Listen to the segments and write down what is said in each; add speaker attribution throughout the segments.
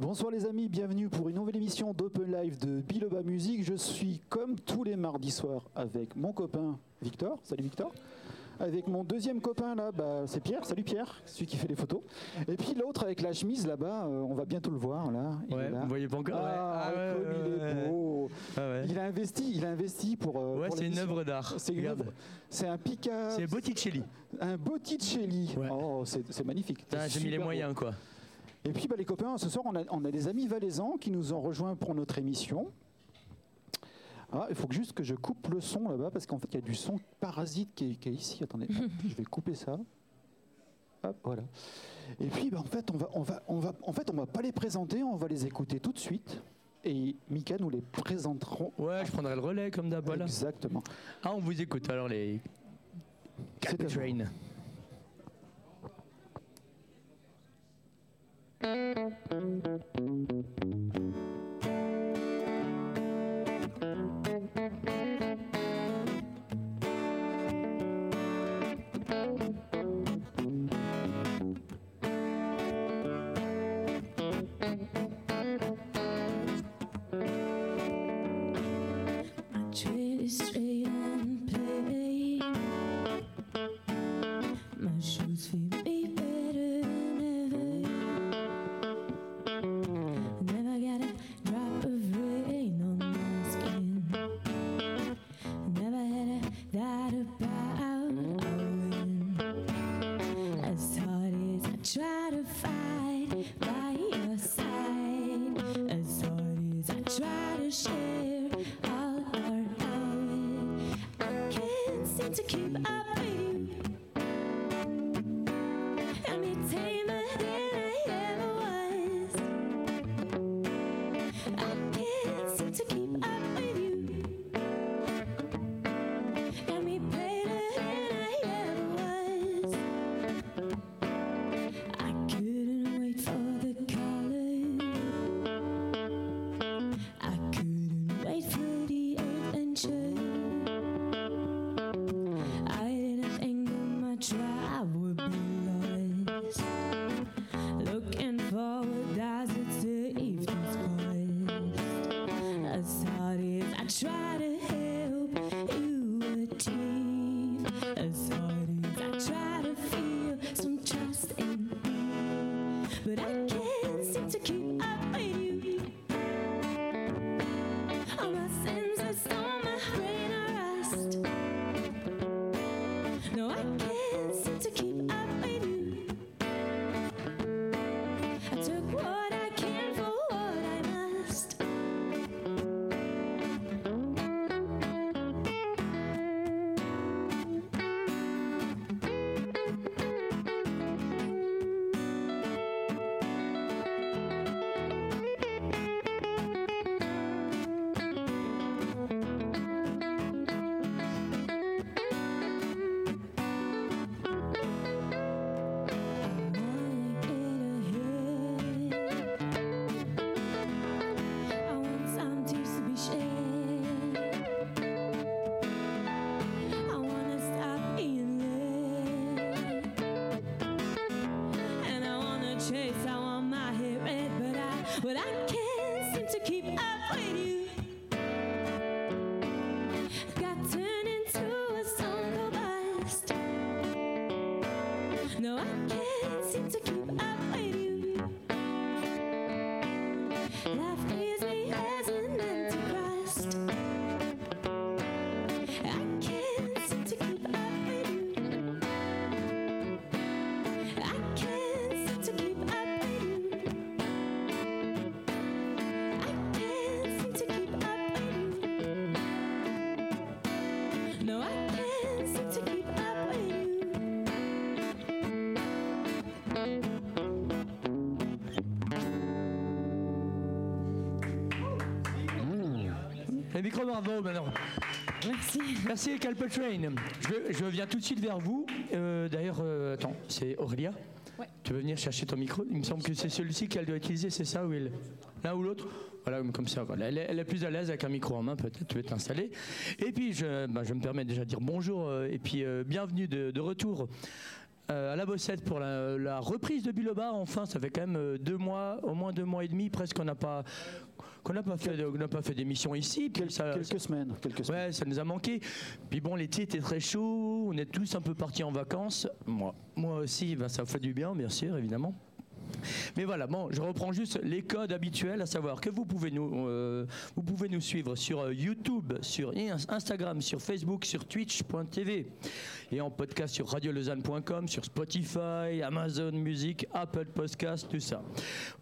Speaker 1: Bonsoir les amis, bienvenue pour une nouvelle émission d'Open Live de Biloba Music. Je suis comme tous les mardis soirs avec mon copain Victor. Salut Victor. Avec mon deuxième copain là, bah, c'est Pierre. Salut Pierre, celui qui fait les photos. Et puis l'autre avec la chemise là-bas, euh, on va bientôt le voir là. Il
Speaker 2: Ouais,
Speaker 1: là.
Speaker 2: vous voyez pas encore
Speaker 1: Ah,
Speaker 2: ouais. Ah,
Speaker 1: comme
Speaker 2: ouais,
Speaker 1: il est
Speaker 2: ouais,
Speaker 1: beau.
Speaker 2: Ah.
Speaker 1: Il a investi, il a investi pour. euh,
Speaker 2: Ouais, c'est une œuvre d'art.
Speaker 1: C'est une œuvre- C'est un Picasso.
Speaker 2: C'est Botticelli.
Speaker 1: Un Botticelli. Oh, c'est magnifique.
Speaker 2: J'ai mis les moyens quoi.
Speaker 1: Et puis bah, les copains, ce soir on a, on a des amis valaisans qui nous ont rejoints pour notre émission. Ah, il faut juste que je coupe le son là-bas parce qu'en fait il y a du son parasite qui est, qui est ici. Attendez, je vais couper ça. Hop, voilà. Et puis bah, en fait on va, on va, on va, en fait on va pas les présenter, on va les écouter tout de suite. Et Mika nous les présenterons.
Speaker 2: Ouais, je prendrai le relais comme d'hab. Voilà.
Speaker 1: Exactement.
Speaker 2: Ah, on vous écoute alors les
Speaker 1: vous.
Speaker 2: Train.
Speaker 3: Thank you.
Speaker 2: Le micro bravo maintenant.
Speaker 3: Merci.
Speaker 2: Merci. Je, je viens tout de suite vers vous. Euh, D'ailleurs, euh, attends, c'est Aurélia.
Speaker 4: Ouais.
Speaker 2: Tu veux venir chercher ton micro? Il me semble que c'est celui-ci qu'elle doit utiliser, c'est ça ou elle? L'un ou l'autre? Voilà, comme ça. Voilà. Elle, est, elle est plus à l'aise avec un micro en main, peut-être. Tu veux t'installer. Et puis, je, bah, je me permets déjà de dire bonjour euh, et puis bienvenue de, de retour euh, à la bossette pour la, la reprise de Bilobar. Enfin, ça fait quand même deux mois, au moins deux mois et demi presque qu'on n'a pas qu'on n'a pas pas fait d'émission ici.
Speaker 1: Quel-
Speaker 2: ça-
Speaker 1: quelques semaines. Quelques semaines.
Speaker 2: Ouais, ça nous a manqué. Puis bon, l'été était très chaud, on est tous un peu partis en vacances. Moi, moi aussi, ben, ça fait du bien, bien sûr, évidemment. Mais voilà, bon, je reprends juste les codes habituels, à savoir que vous pouvez nous, euh, vous pouvez nous suivre sur euh, YouTube, sur In- Instagram, sur Facebook, sur Twitch.tv et en podcast sur radiolausanne.com, sur Spotify, Amazon Music, Apple Podcast, tout ça.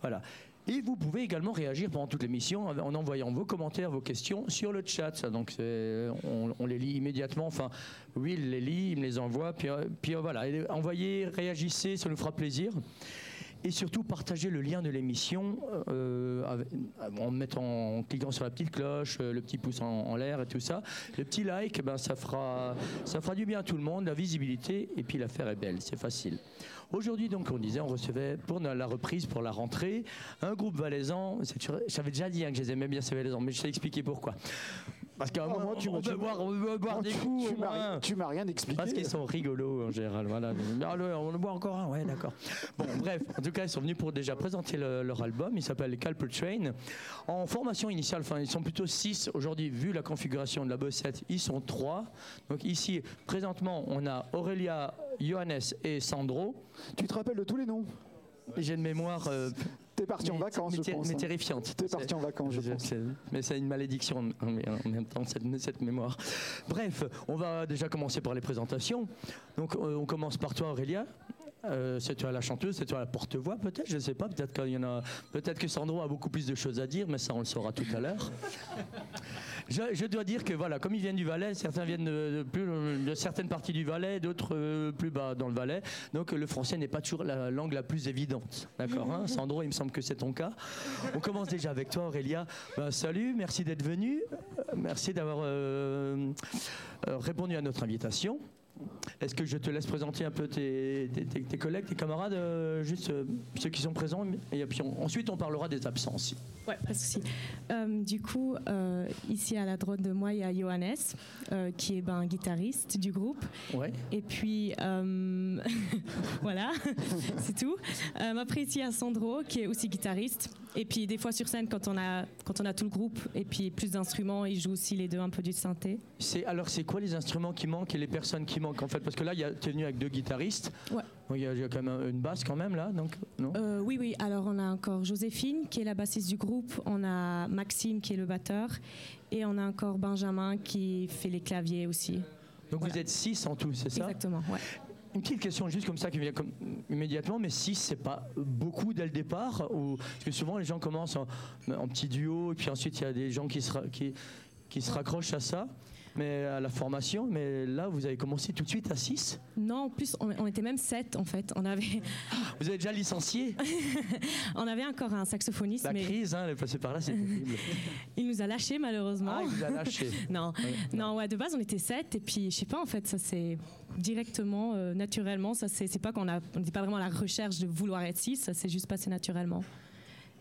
Speaker 2: Voilà. Et vous pouvez également réagir pendant toute l'émission en envoyant vos commentaires, vos questions sur le chat. Donc on, les lit immédiatement. Enfin, Will les lit, il me les envoie. Puis, euh, euh, voilà, envoyez, réagissez, ça nous fera plaisir. Et surtout, partagez le lien de l'émission euh, avec- en, mettant, en cliquant sur la petite cloche, euh, le petit pouce en, l'air et tout ça. Le petit like, ben, ça, fera, ça fera du bien à tout le monde, la visibilité, et puis l'affaire est belle, c'est facile. Aujourd'hui, donc, on disait, on recevait pour la reprise, pour la rentrée, un groupe valaisan. J'avais déjà dit hein, que je les aimais bien, ces valaisans, mais je t'ai expliqué pourquoi. Parce qu'à un moment,
Speaker 1: tu
Speaker 2: on,
Speaker 1: m'as-
Speaker 2: peut boire, on peut boire
Speaker 1: Non,
Speaker 2: des
Speaker 1: tu-
Speaker 2: coups.
Speaker 1: tu m'as rien- tu m'as rien expliqué.
Speaker 2: Parce qu'ils sont rigolos en général. Voilà. Ah, le- on en boit encore un, ouais, d'accord. Bon, bref, en tout cas, ils sont venus pour déjà présenter le- leur album. Il s'appelle Calper Train. En formation initiale, enfin, ils sont plutôt six. Aujourd'hui, vu la configuration de la bossette, ils sont trois. Donc ici, présentement, on a Aurélia, Johannes et Sandro.
Speaker 1: Tu te rappelles de tous les noms?
Speaker 2: J'ai une mémoire. euh,
Speaker 1: T'es parti en vacances,
Speaker 2: mais,
Speaker 1: je pense.
Speaker 2: mais
Speaker 1: hein.
Speaker 2: terrifiante.
Speaker 1: T'es parti en vacances, je
Speaker 2: Je
Speaker 1: pense.
Speaker 2: mais c'est une malédiction en, en même temps, cette, cette mémoire. Bref, on va déjà commencer par les présentations. Donc, euh, on commence par toi, Aurélia. Euh, c'est toi la chanteuse, c'est toi la porte-voix, peut-être, je ne sais pas. Peut-être qu'il a, que Sandro a beaucoup plus de choses à dire, mais ça, on le saura tout à l'heure. Je, dois dire que voilà, comme ils viennent du Valais, certains viennent de, plus, de certaines parties du Valais, d'autres euh, plus bas dans le Valais. Donc euh, le français n'est pas toujours la langue la plus évidente. D'accord hein? Sandro, il me semble que c'est ton cas. On commence déjà avec toi, Aurélia. Ben, salut, merci d'être venu. Euh, Merci d'avoir euh, euh, répondu à notre invitation. Est-ce que je te laisse présenter un peu tes, tes- tes- tes collègues, tes camarades, euh, juste euh, ceux qui sont présents, et puis on- ensuite on parlera des absences.
Speaker 3: Ouais, pas de souci. Euh, du coup, ici à la droite de moi, il y a Johannes, qui est ben, guitariste du groupe.
Speaker 2: Ouais.
Speaker 3: Et puis, voilà, c'est tout. Après, ici, il y a Sandro, qui est aussi guitariste. Et puis, des fois sur scène, quand on a, quand on a tout le groupe et puis plus d'instruments, il joue aussi les deux un peu du synthé.
Speaker 2: C'est alors c'est quoi les instruments qui manquent et les personnes qui manquent en fait? Parce que là a t'es venu avec deux guitaristes.
Speaker 3: Ouais.
Speaker 2: Il y, a, il y a quand même un- une basse quand même là donc non?
Speaker 3: Euh, oui, oui. Alors, on a encore Joséphine, qui est la bassiste du groupe. On a Maxime, qui est le batteur. Et on a encore Benjamin, qui fait les claviers aussi.
Speaker 2: donc vous êtes six en tout c'est ça?
Speaker 3: Exactement, ouais.
Speaker 2: Une petite question juste comme ça qui vient immédiatement mais six c'est pas beaucoup dès le départ ou parce que souvent les gens commencent en, petit duo et puis ensuite il y a des gens qui se raccrochent à ça mais à la formation mais là vous avez commencé tout de suite à 6
Speaker 3: Non, en plus, on, on était même sept, en fait. On avait,
Speaker 2: vous avez déjà licencié
Speaker 3: on avait encore un saxophoniste,
Speaker 2: la
Speaker 3: mais
Speaker 2: crise hein, elle est passée par là c'est terrible
Speaker 3: il nous a lâchés, malheureusement.
Speaker 2: ah il vous a lâché
Speaker 3: Non, non, ouais, de base on était sept et puis je sais pas en fait ça c'est directement, euh, naturellement, ça c'est pas qu'on a, on n'était pas vraiment à la recherche de vouloir être six, ça s'est juste passé naturellement.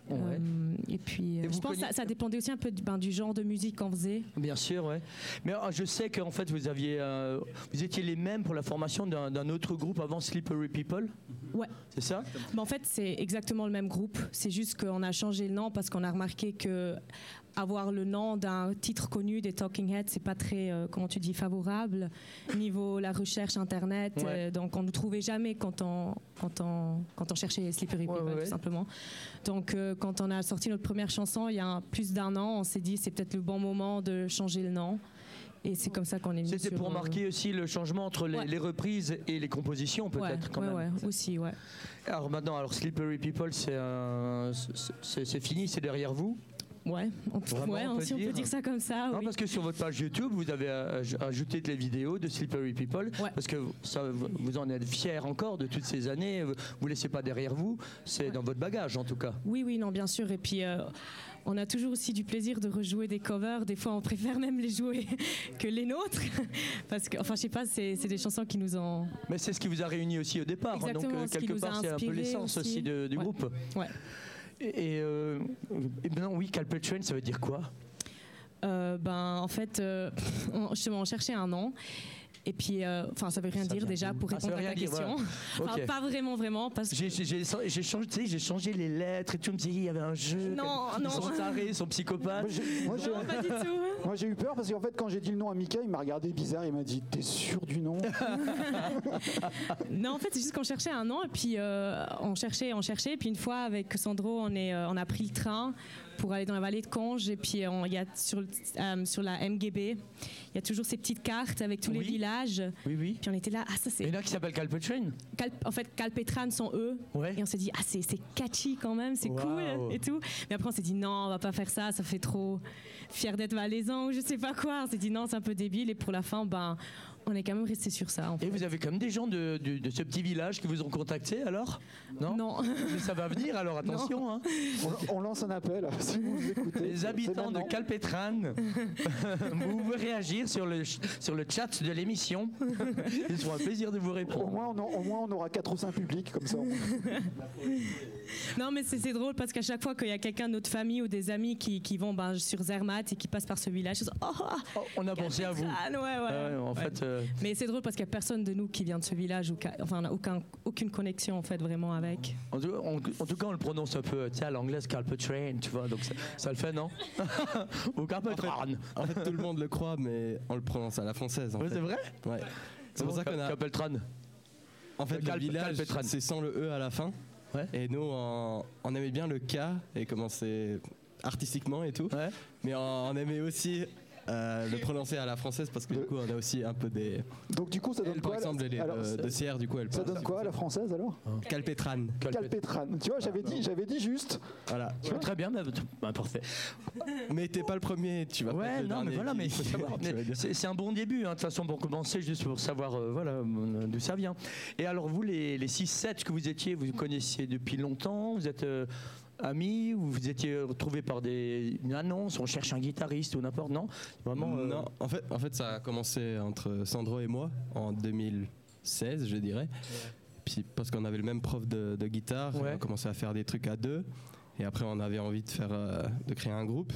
Speaker 2: Ouais.
Speaker 3: Euh, et puis euh,
Speaker 2: Et
Speaker 3: je pense que ça, dépendait aussi un peu du, ben, du genre de musique qu'on faisait.
Speaker 2: Bien sûr, ouais. Mais euh, je sais qu'en fait, vous aviez, euh, vous étiez les mêmes pour la formation d'un d'un autre groupe avant Slippery People.
Speaker 3: Ouais.
Speaker 2: C'est ça?
Speaker 3: Mais en fait c'est exactement le même groupe, c'est juste qu'on a changé le nom parce qu'on a remarqué que avoir le nom d'un titre connu des Talking Heads, c'est pas très, euh, comment tu dis, favorable niveau la recherche internet.
Speaker 2: Ouais.
Speaker 3: euh, donc on ne trouvait jamais quand on, quand on, quand on cherchait Slippery People,
Speaker 2: ouais, ouais.
Speaker 3: tout simplement. Donc euh, quand on a sorti notre première chanson il y a un- plus d'un an, on s'est dit c'est peut-être le bon moment de changer le nom. Et c'est comme ça qu'on est venu
Speaker 2: C'était pour marquer aussi le changement entre les, reprises et les compositions, peut-être quand
Speaker 3: ouais,
Speaker 2: même.
Speaker 3: aussi, ouais.
Speaker 2: Alors maintenant, alors Slippery People, c'est c'est fini, c'est derrière vous.
Speaker 3: Ouais, on,
Speaker 2: Vraiment,
Speaker 3: ouais,
Speaker 2: on peut
Speaker 3: si on peut
Speaker 2: dire.
Speaker 3: dire ça comme ça.
Speaker 2: Non,
Speaker 3: oui.
Speaker 2: parce que sur votre page YouTube, vous avez aj- ajouté les vidéos de Slippery People,
Speaker 3: Ouais.
Speaker 2: parce que ça, vous en êtes fiers encore de toutes ces années. Vous ne laissez pas derrière vous, c'est dans votre bagage en tout cas.
Speaker 3: Oui, oui, non, bien sûr. Et puis, euh, on a toujours aussi du plaisir de rejouer des covers. Des fois, on préfère même les jouer que les nôtres. Parce que, enfin, je sais pas, c'est des chansons qui nous ont.
Speaker 2: Mais c'est ce qui vous a réuni aussi au départ.
Speaker 3: Exactement,
Speaker 2: donc euh,
Speaker 3: ce qui
Speaker 2: quelque part, c'est un peu l'essence aussi,
Speaker 3: aussi.
Speaker 2: de- du groupe.
Speaker 3: Ouais.
Speaker 2: Et, euh, et ben oui, Calpet Train, ça veut dire quoi?
Speaker 3: Euh, ben, en fait, euh, on, justement, on cherchait un nom. Et puis, euh, enfin, ça veut rien
Speaker 2: Ça
Speaker 3: dire déjà pour
Speaker 2: Ah,
Speaker 3: répondre à ta
Speaker 2: dire,
Speaker 3: question.
Speaker 2: voilà.
Speaker 3: Enfin,
Speaker 2: Ok.
Speaker 3: pas vraiment, vraiment, parce que
Speaker 2: J'ai j'ai- j'ai- j'ai changé, tu sais, j'ai changé les lettres et tout. Me disais, il y avait un jeu.
Speaker 3: Non, non.
Speaker 2: sont tarés, ils sont psychopathes.
Speaker 1: Moi, j'ai- moi, j'ai-
Speaker 3: non, pas du tout.
Speaker 1: moi, j'ai eu peur parce qu'en fait, quand j'ai dit le nom à Mika, il m'a regardé bizarre. Il m'a dit T'es sûr du nom?
Speaker 3: Non, en fait, c'est juste qu'on cherchait un nom et puis euh, on cherchait, on cherchait. Et puis une fois, avec Sandro, on, est, euh, on a pris le train pour aller dans la vallée de Conges. Et puis on- il y a sur, euh, sur la MGB, il y a toujours ces petites cartes avec tous les villages.
Speaker 2: Oui, oui.
Speaker 3: Puis on était là, ah ça
Speaker 2: Il y
Speaker 3: c'est...
Speaker 2: en a qui s'appelle Calpetrain.
Speaker 3: Cal- en fait, Calpetran sont eux.
Speaker 2: Ouais.
Speaker 3: Et on s'est dit, ah c'est c'est catchy quand même, c'est
Speaker 2: Wow.
Speaker 3: cool et tout. Mais après on s'est dit, non, on va pas faire ça, ça fait trop fier d'être valaisan ou je sais pas quoi. On s'est dit, non, c'est un peu débile. Et pour la fin, ben, on est quand même resté sur ça. En
Speaker 2: Et
Speaker 3: fait.
Speaker 2: vous avez quand même des gens de, de- de ce petit village qui vous ont contacté alors? Non?
Speaker 3: Non.
Speaker 2: Mais Ça va venir alors, attention. hein.
Speaker 1: on, on lance un appel si vous nous écoutez.
Speaker 2: Les habitants de. Calpetran, vous pouvez réagir sur le, sur le chat de l'émission. Ils seront un plaisir de vous
Speaker 1: Au
Speaker 2: répondre.
Speaker 1: moins, on, a- au moins, on aura 4 ou 5 publics comme ça.
Speaker 3: Non, mais c'est drôle parce qu'à chaque fois qu'il y a quelqu'un de notre famille ou des amis qui, qui vont ben, sur Zermatt et qui passent par ce village, ils disent, oh,
Speaker 2: Oh, on a pensé à vous.
Speaker 3: Ah, ouais, ouais.
Speaker 2: Ouais, en fait, euh,
Speaker 3: Mais c'est drôle parce qu'il n'y a personne de nous qui vient de ce village, ou enfin on n'a aucun, aucune connexion en fait vraiment avec.
Speaker 2: en, tout, en- en tout cas, on le prononce un peu, tu sais, à l'anglaise, Calpetrain, tu vois, donc ça, ça le fait, non? Ou Calpetran.
Speaker 4: En fait, tout le monde le croit, mais on le prononce à la française. En
Speaker 2: Ouais, c'est vrai?
Speaker 4: Ouais. C'est pour ça qu'on a.
Speaker 2: Calpetran.
Speaker 4: En fait,
Speaker 2: Calpe-
Speaker 4: le village, c'est sans le E à la fin.
Speaker 2: Ouais.
Speaker 4: Et nous, on, on aimait bien le K et comment c'est artistiquement et tout.
Speaker 2: Ouais.
Speaker 4: Mais on, on aimait aussi euh, le prononcer à la française parce que du coup, on a aussi un peu des.
Speaker 1: Donc, du coup, ça donne
Speaker 4: Elle, par
Speaker 1: quoi là
Speaker 4: exemple, elle est
Speaker 1: Alors,
Speaker 4: de,
Speaker 1: ça-
Speaker 4: de Sierre, du coup, elle
Speaker 1: Ça donne quoi à la française alors
Speaker 4: Calpetran.
Speaker 1: Calpetran. Tu vois, j'avais dit, j'avais dit juste.
Speaker 4: Voilà.
Speaker 2: Ouais, Très bien, bah, bah, parfait.
Speaker 4: Mais t'es pas le premier, tu vas pas
Speaker 2: Ouais, non, mais voilà, mais il faut savoir. Mais. C'est un bon début, hein, de toute façon, pour commencer, juste pour savoir euh, voilà, euh, d'où ça vient. Et alors, vous, les, les 6-7 que vous étiez, vous vous connaissiez depuis longtemps Vous êtes euh, amis ou vous étiez retrouvés par des, une annonce On cherche un guitariste ou n'importe Non? Vraiment euh,
Speaker 4: Non, en fait, en fait, ça a commencé entre Sandro et moi en 2016, je dirais. Puis parce qu'on avait le même prof de, de guitare,
Speaker 2: Ouais.
Speaker 4: on a commencé à faire des trucs à deux. Et après, on avait envie de faire, euh, de créer un groupe.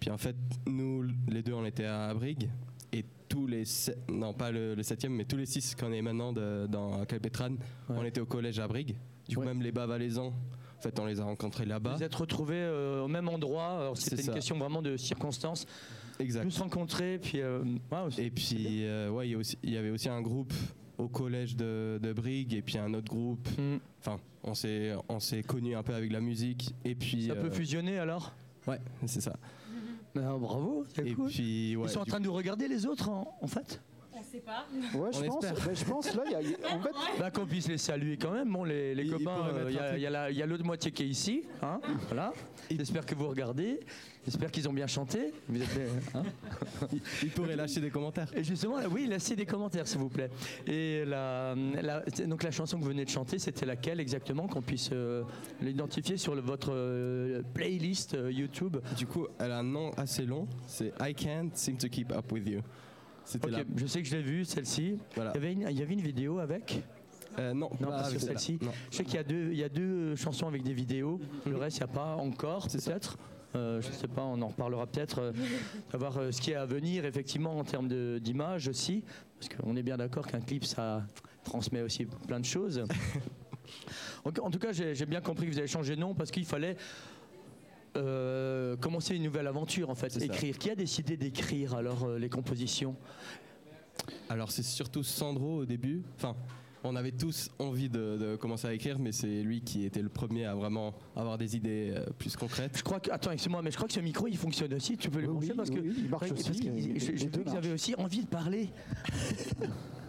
Speaker 4: Puis en fait, nous, les deux, on était à Brigue. Et tous les, non pas le, le septième, mais tous les six qu'on est maintenant de- dans Calpetran, on était au collège à Brigue. Du coup, même les Bas-Valaisans, en fait, on les a rencontrés là-bas.
Speaker 2: Vous êtes retrouvés euh, au même endroit. C'était une question vraiment de circonstances.
Speaker 4: Exact.
Speaker 2: Tous rencontrés, puis. euh,
Speaker 4: Et puis, euh, ouais, il y, avait aussi un groupe au collège de, de Brigue et puis un autre groupe.
Speaker 2: Hmm.
Speaker 4: Enfin, on s'est, on s'est connus un peu avec la musique. Et puis.
Speaker 2: Ça peut fusionner alors?
Speaker 4: Ouais, c'est ça.
Speaker 2: Ah, Bravo, c'est
Speaker 4: Et
Speaker 2: cool.
Speaker 4: puis, ouais,
Speaker 2: Ils sont en train de nous regarder les autres en, en fait?
Speaker 3: On sait pas.
Speaker 1: Ouais, je
Speaker 4: On
Speaker 1: pense.
Speaker 4: espère.
Speaker 1: ben, je pense là, il y a, en fait,
Speaker 2: Bah, qu'on puisse les saluer quand même. Bon, les, les
Speaker 4: Il- il
Speaker 2: copains, euh, il y a-
Speaker 4: truc.
Speaker 2: il y, a la- il y a l'autre moitié qui est ici. Hein, voilà. J'espère que vous regardez. J'espère qu'ils ont bien chanté. Vous êtes, hein
Speaker 4: il pourrait lâcher des commentaires.
Speaker 2: Et justement, oui, laissez des commentaires, s'il vous plaît. Et la, la- donc la chanson que vous venez de chanter, c'était laquelle exactement Qu'on puisse euh, l'identifier sur le- votre euh, playlist euh, YouTube?
Speaker 4: Du coup, elle a un nom assez long. C'est I Can't Seem to Keep Up With You. C'était
Speaker 2: je sais que je l'ai vue, celle-ci.
Speaker 4: Voilà.
Speaker 2: Il y avait une, vidéo avec
Speaker 4: Euh, non,
Speaker 2: Non,
Speaker 4: pas avec
Speaker 2: celle-ci. Je sais qu'il y a deux, il y a deux chansons avec des vidéos. Le reste, il n'y a pas encore, peut-être. Euh, je ne sais pas, on en reparlera peut-être. euh, savoir euh, ce qui est à venir, effectivement, en termes d'image aussi. Parce qu'on est bien d'accord qu'un clip, ça transmet aussi plein de choses. en, en tout cas, j'ai j'ai bien compris que vous avez changé de nom parce qu'il fallait. Euh, commencer une nouvelle aventure en fait,
Speaker 4: ça.
Speaker 2: écrire. Qui a décidé d'écrire alors euh, les compositions?
Speaker 4: Alors, c'est surtout Sandro au début. Enfin, on avait tous envie de, de commencer à écrire, mais c'est lui qui était le premier à vraiment avoir des idées euh, plus concrètes.
Speaker 2: Je crois que, attends, excuse-moi, mais je crois que ce micro il fonctionne aussi. Tu peux le
Speaker 1: Oui,
Speaker 2: brancher
Speaker 1: oui,
Speaker 2: parce que
Speaker 1: oui, il marche
Speaker 2: parce
Speaker 1: aussi,
Speaker 2: que je- vu que vous avez aussi envie de parler.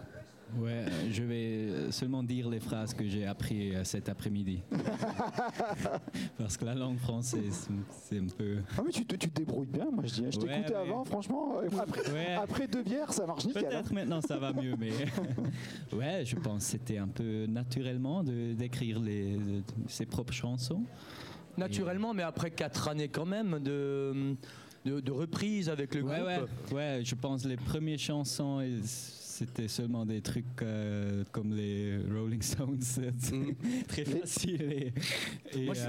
Speaker 5: Ouais, euh, je vais seulement dire les phrases que j'ai appris euh, cet après-midi. Parce que la langue française, c'est un peu.
Speaker 1: ah, mais tu, te- tu te débrouilles bien, moi je dis. Je
Speaker 5: Ouais,
Speaker 1: t'écoutais
Speaker 5: mais-
Speaker 1: avant, franchement. euh, Après,
Speaker 5: Ouais.
Speaker 1: après deux bières, ça marche nickel. hein.
Speaker 5: Peut-être maintenant ça va mieux, mais ouais, je pense que c'était un peu naturellement de- d'écrire les, de- ses propres chansons.
Speaker 2: Naturellement, mais après quatre années quand même de, de, de reprise avec le
Speaker 5: Ouais,
Speaker 2: groupe.
Speaker 5: ouais, ouais, je pense les premières chansons, c'était seulement des trucs euh, comme les Rolling Stones,
Speaker 4: Mm.
Speaker 5: très facile. Et, et,
Speaker 2: Moi, je,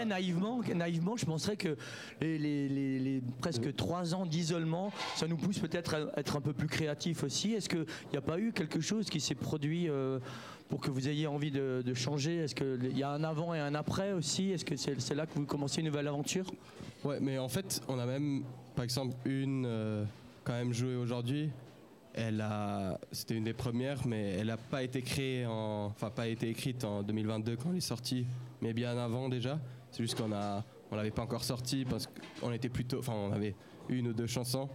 Speaker 5: euh,
Speaker 2: naïvement, naïvement, je penserais que les, les- les- les presque trois ans d'isolement, ça nous pousse peut-être à être un peu plus créatifs aussi. Est-ce qu'il n'y a pas eu quelque chose qui s'est produit euh, pour que vous ayez envie de, de changer? Est-ce qu'il y a un avant et un après aussi? Est-ce que c'est c'est là que vous commencez une nouvelle aventure?
Speaker 4: Ouais, mais en fait, on a même, par exemple, une euh, quand même jouée aujourd'hui. Elle a, c'était une des premières, mais elle n'a pas été créée en, enfin pas été écrite en 2022 quand elle est sortie, mais bien avant déjà. C'est juste qu'on a, on l'avait pas encore sortie parce qu'on était plutôt, enfin on avait une ou deux chansons.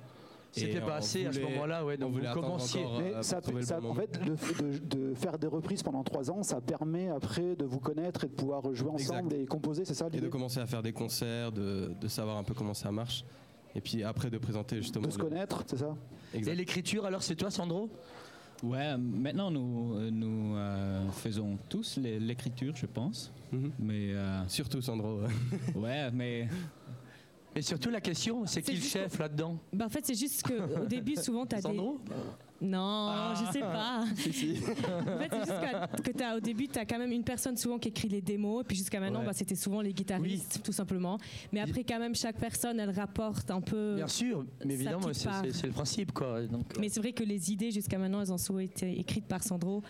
Speaker 2: C'était pas assez à ce moment-là, ouais.
Speaker 4: on
Speaker 2: Donc vous commenciez.
Speaker 1: Mais
Speaker 4: euh,
Speaker 1: ça, ça-
Speaker 4: bon
Speaker 1: en
Speaker 4: moment.
Speaker 1: fait, de, de faire des reprises pendant trois ans, ça permet après de vous connaître et de pouvoir jouer ensemble
Speaker 4: Exact.
Speaker 1: et composer, c'est ça
Speaker 4: et de commencer à faire des concerts, de, de savoir un peu comment ça marche, et puis après de présenter justement.
Speaker 1: De se
Speaker 4: le-
Speaker 1: connaître, c'est ça
Speaker 4: Exact.
Speaker 2: Et l'écriture, alors c'est toi, Sandro?
Speaker 5: Ouais, maintenant nous, euh, nous euh, faisons tous l'écriture, je pense.
Speaker 4: Mhm.
Speaker 5: Mais euh,
Speaker 4: Surtout Sandro.
Speaker 5: ouais, mais
Speaker 2: Et surtout la question, c'est qui le chef là-dedans
Speaker 6: Bah, en fait, c'est juste qu'au début, souvent, tu as des.
Speaker 2: Sandro
Speaker 6: Non,
Speaker 2: Ah.
Speaker 6: je sais pas.
Speaker 4: si, si.
Speaker 6: En fait, c'est juste que, que as, au début, tu as quand même une personne souvent qui écrit les démos, et puis jusqu'à maintenant,
Speaker 4: Ouais.
Speaker 6: bah, c'était souvent les guitaristes, tout simplement. Mais après, quand même, chaque personne, elle rapporte un peu.
Speaker 2: Bien sûr, mais évidemment, c'est le principe, quoi. Donc, euh,
Speaker 6: Mais c'est vrai que les idées, jusqu'à maintenant, elles ont souvent été écrites par Sandro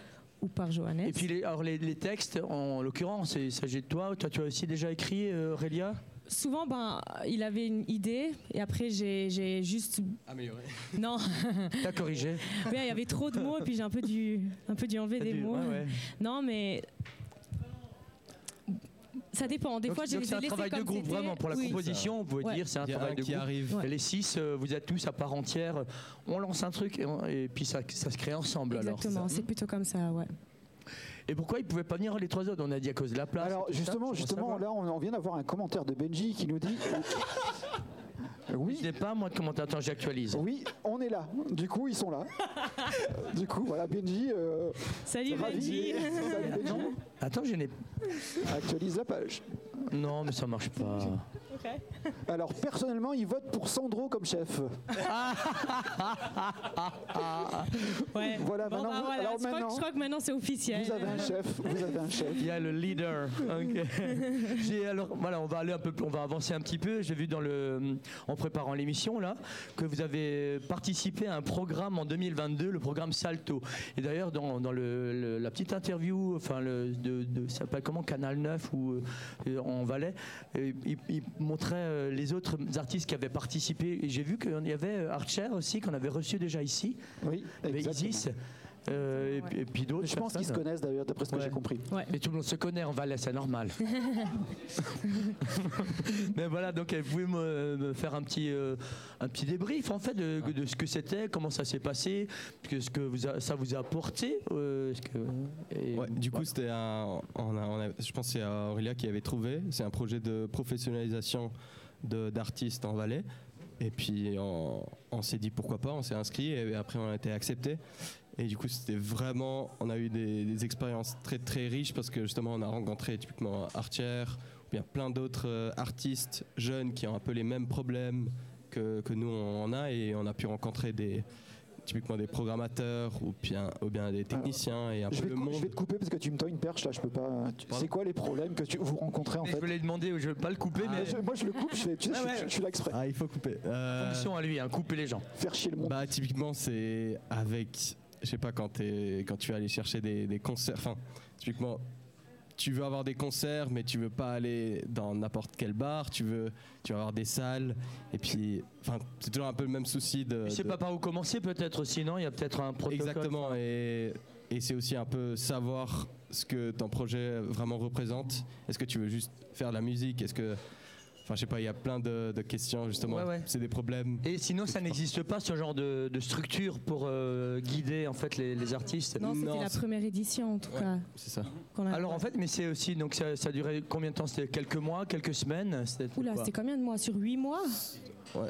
Speaker 6: ou par Johannes.
Speaker 2: Et puis les, alors les, les textes, en l'occurrence, il s'agit de toi. Toi, tu as aussi déjà écrit, euh, Aurélia?
Speaker 6: Souvent, ben, il avait une idée, et après, j'ai j'ai juste.
Speaker 4: Amélioré.
Speaker 6: Non,
Speaker 2: T'as corrigé.
Speaker 6: Ouais, il y avait trop de mots, et puis j'ai un peu dû, un peu dû enlever des
Speaker 2: dû-
Speaker 6: mots.
Speaker 2: ouais, ouais.
Speaker 6: Non, mais. Ça dépend. Des
Speaker 2: Donc,
Speaker 6: fois, j'ai
Speaker 2: donc c'est un
Speaker 6: laissé
Speaker 2: travail de groupe, vraiment. Pour la
Speaker 6: Oui.
Speaker 2: composition, vous pouvez
Speaker 6: Ouais.
Speaker 2: dire c'est un travail de
Speaker 4: qui
Speaker 2: groupe.
Speaker 4: arrive.
Speaker 2: Les six, euh, vous êtes tous à part entière. On lance un truc et, on- et puis ça, ça se crée ensemble.
Speaker 6: Exactement, c'est plutôt comme ça, ouais.
Speaker 2: Et pourquoi ils pouvaient pas venir les trois autres On a dit à cause de la place.
Speaker 1: Alors justement, justement, là, on, on vient d'avoir un commentaire de Benji qui nous dit.
Speaker 2: Je
Speaker 1: Oui,
Speaker 2: n'ai pas moi de commentaire. Attends, j'actualise.
Speaker 1: oui, on est là. Du coup, ils sont là. du coup, voilà, Benji. euh,
Speaker 6: Salut
Speaker 1: ravi.
Speaker 6: Benji
Speaker 1: Salut, Benji.
Speaker 2: Attends, je n'ai.
Speaker 1: Actualise la page.
Speaker 2: Non, mais ça marche pas.
Speaker 1: Alors personnellement, il vote pour Sandro comme chef.
Speaker 6: Ouais.
Speaker 1: Voilà,
Speaker 6: Bon,
Speaker 1: maintenant,
Speaker 6: bah,
Speaker 1: vous-
Speaker 6: voilà,
Speaker 1: alors
Speaker 6: je, crois,
Speaker 1: maintenant-
Speaker 6: que- je crois que maintenant c'est officiel.
Speaker 1: Vous avez un chef. Vous avez un chef.
Speaker 2: Il y a le leader. Ok. J'ai alors voilà, on va aller un peu, on va avancer un petit peu. J'ai vu dans le, préparant l'émission là, que vous avez participé à un programme en 2022, le programme Salto. Et d'ailleurs dans, dans le, le- la petite interview, enfin le, de, de- ça s'appelle comment Canal 9 ou euh, en Valais, euh, il, il montrait euh, les autres artistes qui avaient participé. Et j'ai vu qu'il y avait euh, Archer aussi qu'on avait reçu déjà ici,
Speaker 1: Oui, exactement.
Speaker 2: Isis, euh, et, puis- et puis d'autres.
Speaker 1: Je pense qu'ils se connaissent d'ailleurs, d'après ce que
Speaker 2: Ouais.
Speaker 1: j'ai compris.
Speaker 2: Et tout le monde se connaît en Valais, c'est normal. Mais voilà, donc vous pouvez me, me faire un petit, euh, un petit débrief en fait de, de ce que c'était, comment ça s'est passé, que ce que vous a- ça vous a apporté. euh, ce que, et-
Speaker 4: Ouais, du coup, c'était un. on a- on a- je pense que c'est Aurélia qui avait trouvé. C'est un projet de professionnalisation de- d'artistes en Valais. Et puis, on, on s'est dit pourquoi pas, on s'est inscrit et après, on a été accepté. Et du coup, c'était vraiment. On a eu des, des expériences très, très riches parce que justement, on a rencontré typiquement Archer, ou bien plein d'autres euh, artistes jeunes qui ont un peu les mêmes problèmes que, que nous, on a. Et on a pu rencontrer des. Typiquement des programmateurs ou bien, ou bien des techniciens et un
Speaker 1: Je
Speaker 4: peu
Speaker 1: vais,
Speaker 4: le
Speaker 1: te, cou- je
Speaker 4: monde.
Speaker 1: vais te couper parce que tu me tends une perche là, je peux pas. C'est quoi les problèmes que tu, vous rencontrez en
Speaker 2: Mais
Speaker 1: fait?
Speaker 2: Je voulais demander, je ne veux pas le couper,
Speaker 1: Ah,
Speaker 2: mais
Speaker 1: je- Moi je le coupe, je, fais, tu sais,
Speaker 2: Ouais,
Speaker 1: je, je- je suis là exprès.
Speaker 4: Ah, il faut couper. Euh,
Speaker 2: fonction à lui, hein, couper les gens.
Speaker 1: Faire chier le monde.
Speaker 4: bah, typiquement, c'est avec, je sais pas, quand, tu vas aller chercher des, des concerts. Enfin, typiquement, tu veux avoir des concerts, mais tu veux pas aller dans n'importe quel bar. Tu veux, tu veux avoir des salles. Et puis, enfin, c'est toujours un peu le même souci de.
Speaker 2: Je sais
Speaker 4: de-
Speaker 2: pas par où commencer peut-être, sinon il y a peut-être un protocole.
Speaker 4: Exactement. Et, et c'est aussi un peu savoir ce que ton projet vraiment représente. Est-ce que tu veux juste faire de la musique? Est-ce que. Enfin, je sais pas, il y a plein de, de questions justement.
Speaker 2: Ouais, ouais.
Speaker 4: C'est des problèmes.
Speaker 2: Et sinon, ça n'existe pas ce genre de, de structure pour euh, guider en fait les, les artistes?
Speaker 6: Non, c'était la première édition en tout
Speaker 4: Ouais.
Speaker 6: cas.
Speaker 4: C'est ça.
Speaker 2: Alors en fait, mais c'est aussi donc ça, ça a duré combien de temps? C'était quelques mois, quelques semaines? C'était
Speaker 6: Oula, c'était combien de mois? Sur huit mois?
Speaker 4: Ouais.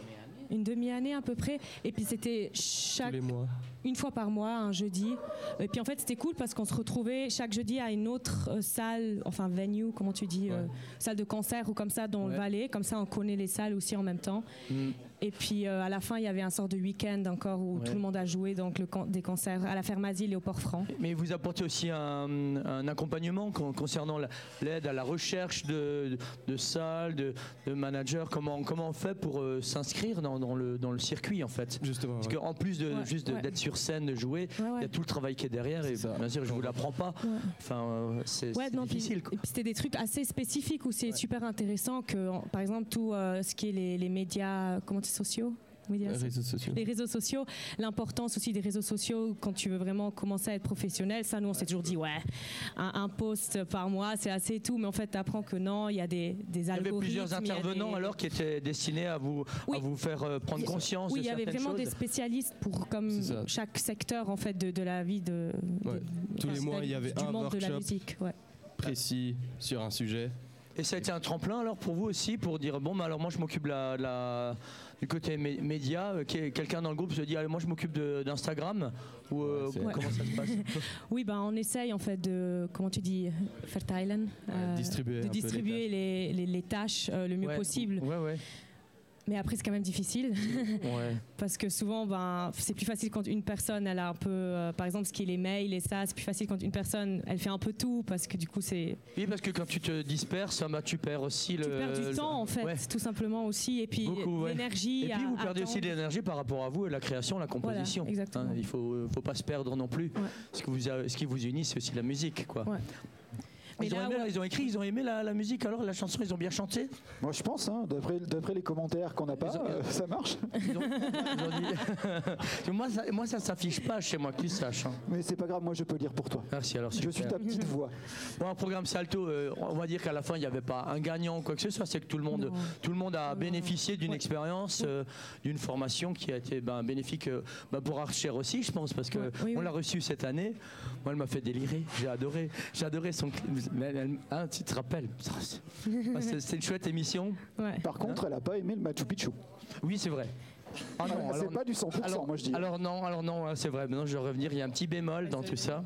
Speaker 6: Une demi-année à peu près. Et puis c'était
Speaker 4: Tous
Speaker 6: chaque
Speaker 4: les mois.
Speaker 3: Une fois par mois, un jeudi. Et puis en fait, c'était cool parce qu'on se retrouvait chaque jeudi à une autre euh, salle, enfin venue, comment tu dis, euh, salle de concert ou comme ça dans le. Valais. Comme ça, on connaît les salles aussi en même temps.
Speaker 2: Mm.
Speaker 3: Et puis euh, à la fin, il y avait un sort de week-end encore où
Speaker 2: Ouais.
Speaker 3: tout le monde a joué donc le con- des concerts à la Ferme Asile et au Port-Franc.
Speaker 2: Mais vous apportez aussi un, un accompagnement con- concernant la- l'aide à la recherche de, de salles, de, de managers. Comment, comment on fait pour euh, s'inscrire dans, dans le, dans le circuit en fait?
Speaker 4: Justement.
Speaker 2: Parce
Speaker 4: ouais.
Speaker 2: qu'en plus de
Speaker 3: Ouais,
Speaker 2: juste d'être sur scène, de jouer,
Speaker 3: Ouais,
Speaker 2: il y a tout le travail qui est derrière. Et
Speaker 4: ça.
Speaker 2: bien sûr, je vous l'apprends pas.
Speaker 3: Ouais.
Speaker 2: Enfin, euh, c'est difficile.
Speaker 3: c'était des trucs assez spécifiques où c'est super intéressant que, par exemple, tout euh, ce qui est les, les médias, comment sociaux?
Speaker 4: Les réseaux sociaux.
Speaker 3: les réseaux sociaux, l'importance aussi des réseaux sociaux quand tu veux vraiment commencer à être professionnel. Ça, nous, on s'est toujours dit, ouais, un, un post par mois, c'est assez tout. Mais en fait, tu apprends que non, il y a des, des
Speaker 2: Il y avait plusieurs intervenants
Speaker 3: des-
Speaker 2: alors qui étaient destinés à vous,
Speaker 3: Oui.
Speaker 2: à vous faire euh, prendre conscience
Speaker 3: Oui,
Speaker 2: de
Speaker 3: il y avait vraiment des spécialistes pour comme chaque secteur en fait de, de la vie de, de-
Speaker 4: Ouais. Tous les mois, il y avait un
Speaker 3: monde de la
Speaker 4: workshop.
Speaker 3: musique. Ouais.
Speaker 4: précis sur un sujet.
Speaker 2: Et ça a été un tremplin alors pour vous aussi pour dire bon bah alors moi je m'occupe de la, de la- du côté mé- média euh, quelqu'un dans le groupe se dit allez moi je m'occupe d'Instagram ou euh,
Speaker 4: Ouais,
Speaker 2: comment ça se passe
Speaker 3: Oui, ben, on essaye en fait de, comment tu dis, euh,
Speaker 4: distribuer un
Speaker 3: de
Speaker 4: les
Speaker 3: distribuer les, les- les tâches euh, le mieux
Speaker 2: Ouais.
Speaker 3: possible.
Speaker 2: Ouais ouais.
Speaker 3: Mais après, c'est quand même difficile
Speaker 2: ouais.
Speaker 3: parce que souvent, ben, c'est plus facile quand une personne, elle a un peu, euh, par exemple, ce qui est les mails et ça, c'est plus facile quand une personne, elle fait un peu tout parce que du coup, c'est,
Speaker 2: Oui parce que quand tu te disperses bah, tu perds aussi le
Speaker 3: tu perds du
Speaker 2: le-
Speaker 3: temps en fait,
Speaker 2: Ouais.
Speaker 3: tout simplement aussi, et puis
Speaker 2: ouais.
Speaker 3: l'énergie.
Speaker 2: Et puis
Speaker 3: à
Speaker 2: vous perdez aussi de l'énergie par rapport à vous et la création, la composition.
Speaker 3: Voilà, exactement.
Speaker 2: Hein, il faut faut pas se perdre non plus. Ce, que vous a- ce qui vous unit c'est aussi la musique quoi.
Speaker 3: Mais
Speaker 2: Ils ont,
Speaker 3: là,
Speaker 2: aimé,
Speaker 3: ouais.
Speaker 2: ils ont écrit, ils ont aimé la, la musique alors la chanson, ils ont bien chanté.
Speaker 1: Moi, je pense, hein, d'après les commentaires qu'on n'a pas,
Speaker 2: ont-
Speaker 1: euh, ça marche.
Speaker 2: Ils ont- ils ont dit- moi, ça, moi, ça s'affiche pas chez moi, que tu saches. hein.
Speaker 1: Mais c'est pas grave, moi, je peux lire pour toi.
Speaker 2: Merci, alors
Speaker 1: Je suis ta petite voix.
Speaker 2: Bon, un programme Salto, euh, on va dire qu'à la fin, il n'y avait pas un gagnant ou quoi que ce soit, c'est que tout le monde,
Speaker 3: Non.
Speaker 2: tout le monde a
Speaker 3: Non.
Speaker 2: bénéficié d'une
Speaker 3: Ouais.
Speaker 2: expérience, euh, d'une formation qui a été ben, bénéfique euh, ben, pour Archer aussi, je pense, parce qu'on
Speaker 3: Ouais. Oui, oui.
Speaker 2: l'a reçu cette année. Moi, elle m'a fait délirer, j'ai adoré. J'ai adoré son clip. Mais elle- hein, tu te rappelles Ah, c'est- une chouette émission.
Speaker 3: Ouais.
Speaker 1: Par contre, elle a pas aimé le Machu Picchu.
Speaker 2: Oui, c'est vrai. Ah non,
Speaker 1: c'est
Speaker 2: alors-
Speaker 1: pas du 100%,
Speaker 2: alors,
Speaker 1: moi je dis.
Speaker 2: alors non, alors non, c'est vrai. Maintenant, je vais revenir. Il y a un petit bémol dans tout ça.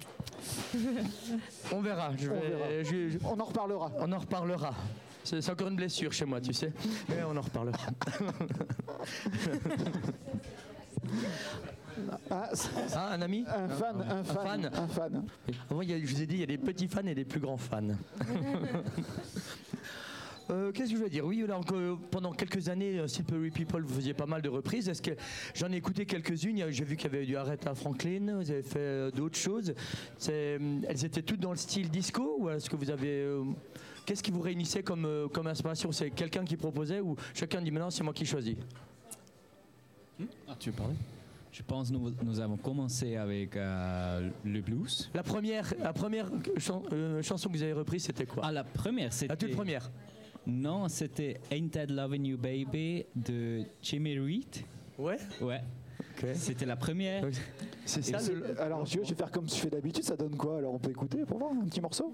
Speaker 2: On verra. Je
Speaker 1: On
Speaker 2: vais-
Speaker 1: verra.
Speaker 2: je- je-
Speaker 1: On en reparlera.
Speaker 2: on en reparlera. C'est encore une blessure chez moi, tu sais. Mais on en reparlera.
Speaker 1: Ah,
Speaker 2: Ah, un ami
Speaker 1: un fan, un fan,
Speaker 2: fan.
Speaker 1: un fan.
Speaker 2: Je vous ai dit, il y a des petits fans et des plus grands fans. Euh, Qu'est-ce que je veux dire? Oui, alors que pendant quelques années, Slippery People, vous faisiez pas mal de reprises. Est-ce que j'en ai écouté quelques-unes? J'ai vu qu'il y avait du Aretha Franklin. Vous avez fait euh, d'autres choses. Euh, Elles étaient toutes dans le style disco ou est-ce que vous avez Qu'est-ce qui vous réunissait comme comme inspiration? C'est quelqu'un qui proposait ou chacun dit maintenant c'est moi qui choisis?
Speaker 5: Ah, tu veux parler? Je pense que nous, nous avons commencé avec euh, le blues.
Speaker 2: La première, la première chan- euh, chanson que vous avez reprise, c'était quoi?
Speaker 5: Ah, la première, c'était.
Speaker 2: La toute première.
Speaker 5: Non, c'était Ain't That Loving You Baby de Jimmy Reed.
Speaker 2: Ouais.
Speaker 5: Ouais. C'était la première.
Speaker 2: C'est ça. Le-
Speaker 1: Alors, je je vais faire comme je fais d'habitude, ça donne quoi? Alors, on peut écouter pour voir un petit morceau?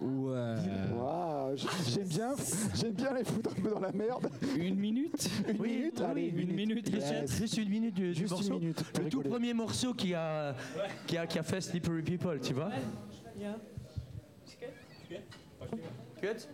Speaker 5: Ou euh,
Speaker 1: Waouh, J'aime bien, j'aime bien les foutre un peu dans la merde.
Speaker 5: une minute.
Speaker 1: Une
Speaker 2: Oui,
Speaker 1: minute
Speaker 2: oui,
Speaker 1: Allez,
Speaker 5: une minute,
Speaker 1: Yes.
Speaker 5: Richard.
Speaker 2: Juste une minute du, du
Speaker 1: Juste
Speaker 2: morceau.
Speaker 1: une minute. pour
Speaker 2: Le tout
Speaker 1: rigoler.
Speaker 2: premier morceau qui a, qui a, qui a fait Slippery People, tu vois Good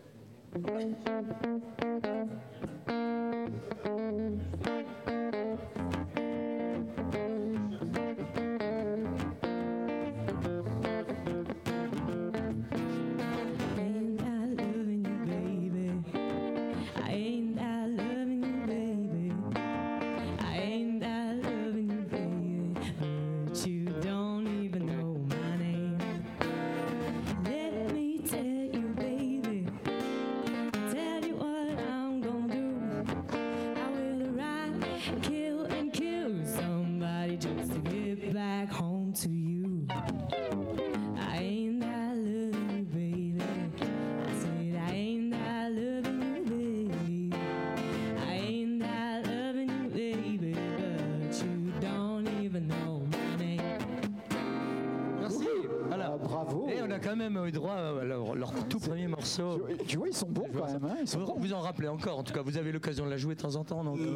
Speaker 2: tout cas, vous avez l'occasion de la jouer de temps en temps, donc.
Speaker 5: Ouais,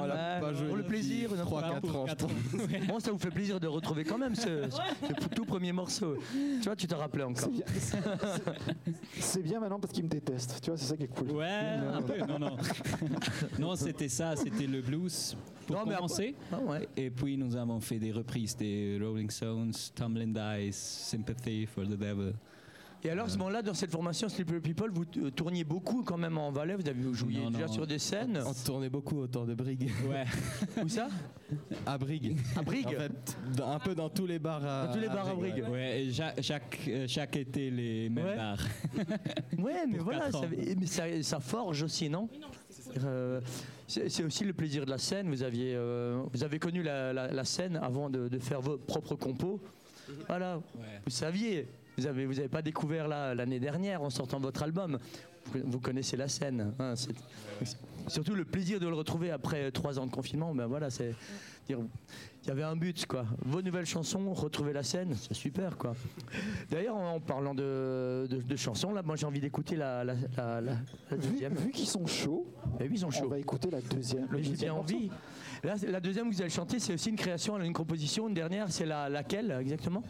Speaker 4: on l'a
Speaker 2: Ouais,
Speaker 4: pas joué
Speaker 2: pour le plaisir, non
Speaker 4: 3-4 ans.
Speaker 2: Bon, ça vous fait plaisir de retrouver quand même ce, ce tout premier morceau. Tu vois, tu t'en rappelais encore.
Speaker 1: C'est bien, c'est- c'est bien maintenant parce qu'ils me détestent. Tu vois, c'est ça qui est cool.
Speaker 5: Ouais, un peu, non, non. non, c'était ça, c'était le blues pour
Speaker 2: Non, mais
Speaker 5: commencer.
Speaker 2: Ah ouais.
Speaker 5: Et puis nous avons fait des reprises des Rolling Stones, Tumbling Dice, Sympathy for the Devil.
Speaker 2: Et alors, à ce moment-là, dans cette formation Slippery People, vous euh, tourniez beaucoup quand même en Valais. Vous avez
Speaker 5: Non,
Speaker 2: déjà
Speaker 5: non.
Speaker 2: sur des scènes.
Speaker 4: On tournait beaucoup autour de Brigue.
Speaker 5: Ouais,
Speaker 2: Où ça?
Speaker 4: À Brigue.
Speaker 2: À Brigue.
Speaker 4: En fait, dans- un peu dans tous les bars à
Speaker 2: Dans tous les bars à Brigue.
Speaker 5: ouais, et ja- chaque, euh, chaque été les mêmes
Speaker 2: Ouais.
Speaker 5: bars.
Speaker 2: Ouais, mais
Speaker 5: Pour
Speaker 2: voilà, ça,
Speaker 5: ans.
Speaker 2: mais ça, ça forge aussi, non? Euh, c'est c'est aussi le plaisir de la scène. Vous aviez, euh, vous avez connu la, la- la scène avant de, de faire vos propres compos. Voilà,
Speaker 5: Ouais.
Speaker 2: vous saviez. Vous avez, vous avez pas découvert là l'année dernière en sortant votre album. Vous, connaissez la scène. hein, Surtout le plaisir de le retrouver après trois ans de confinement. Ben voilà, c'est dire, il y avait un but quoi. Vos nouvelles chansons, retrouver la scène, c'est super quoi. D'ailleurs, en parlant de, de- de chansons, là, moi j'ai envie d'écouter la, la, la- la- la
Speaker 1: Vu,
Speaker 2: deuxième.
Speaker 1: vu qu'ils sont chauds,
Speaker 2: Eh oui, ils sont
Speaker 1: on
Speaker 2: chauds.
Speaker 1: va écouter la deuxième. le
Speaker 2: j'ai bien envie. Là, la deuxième que vous allez chanter, c'est aussi une création, une composition. Une dernière, c'est la, laquelle exactement?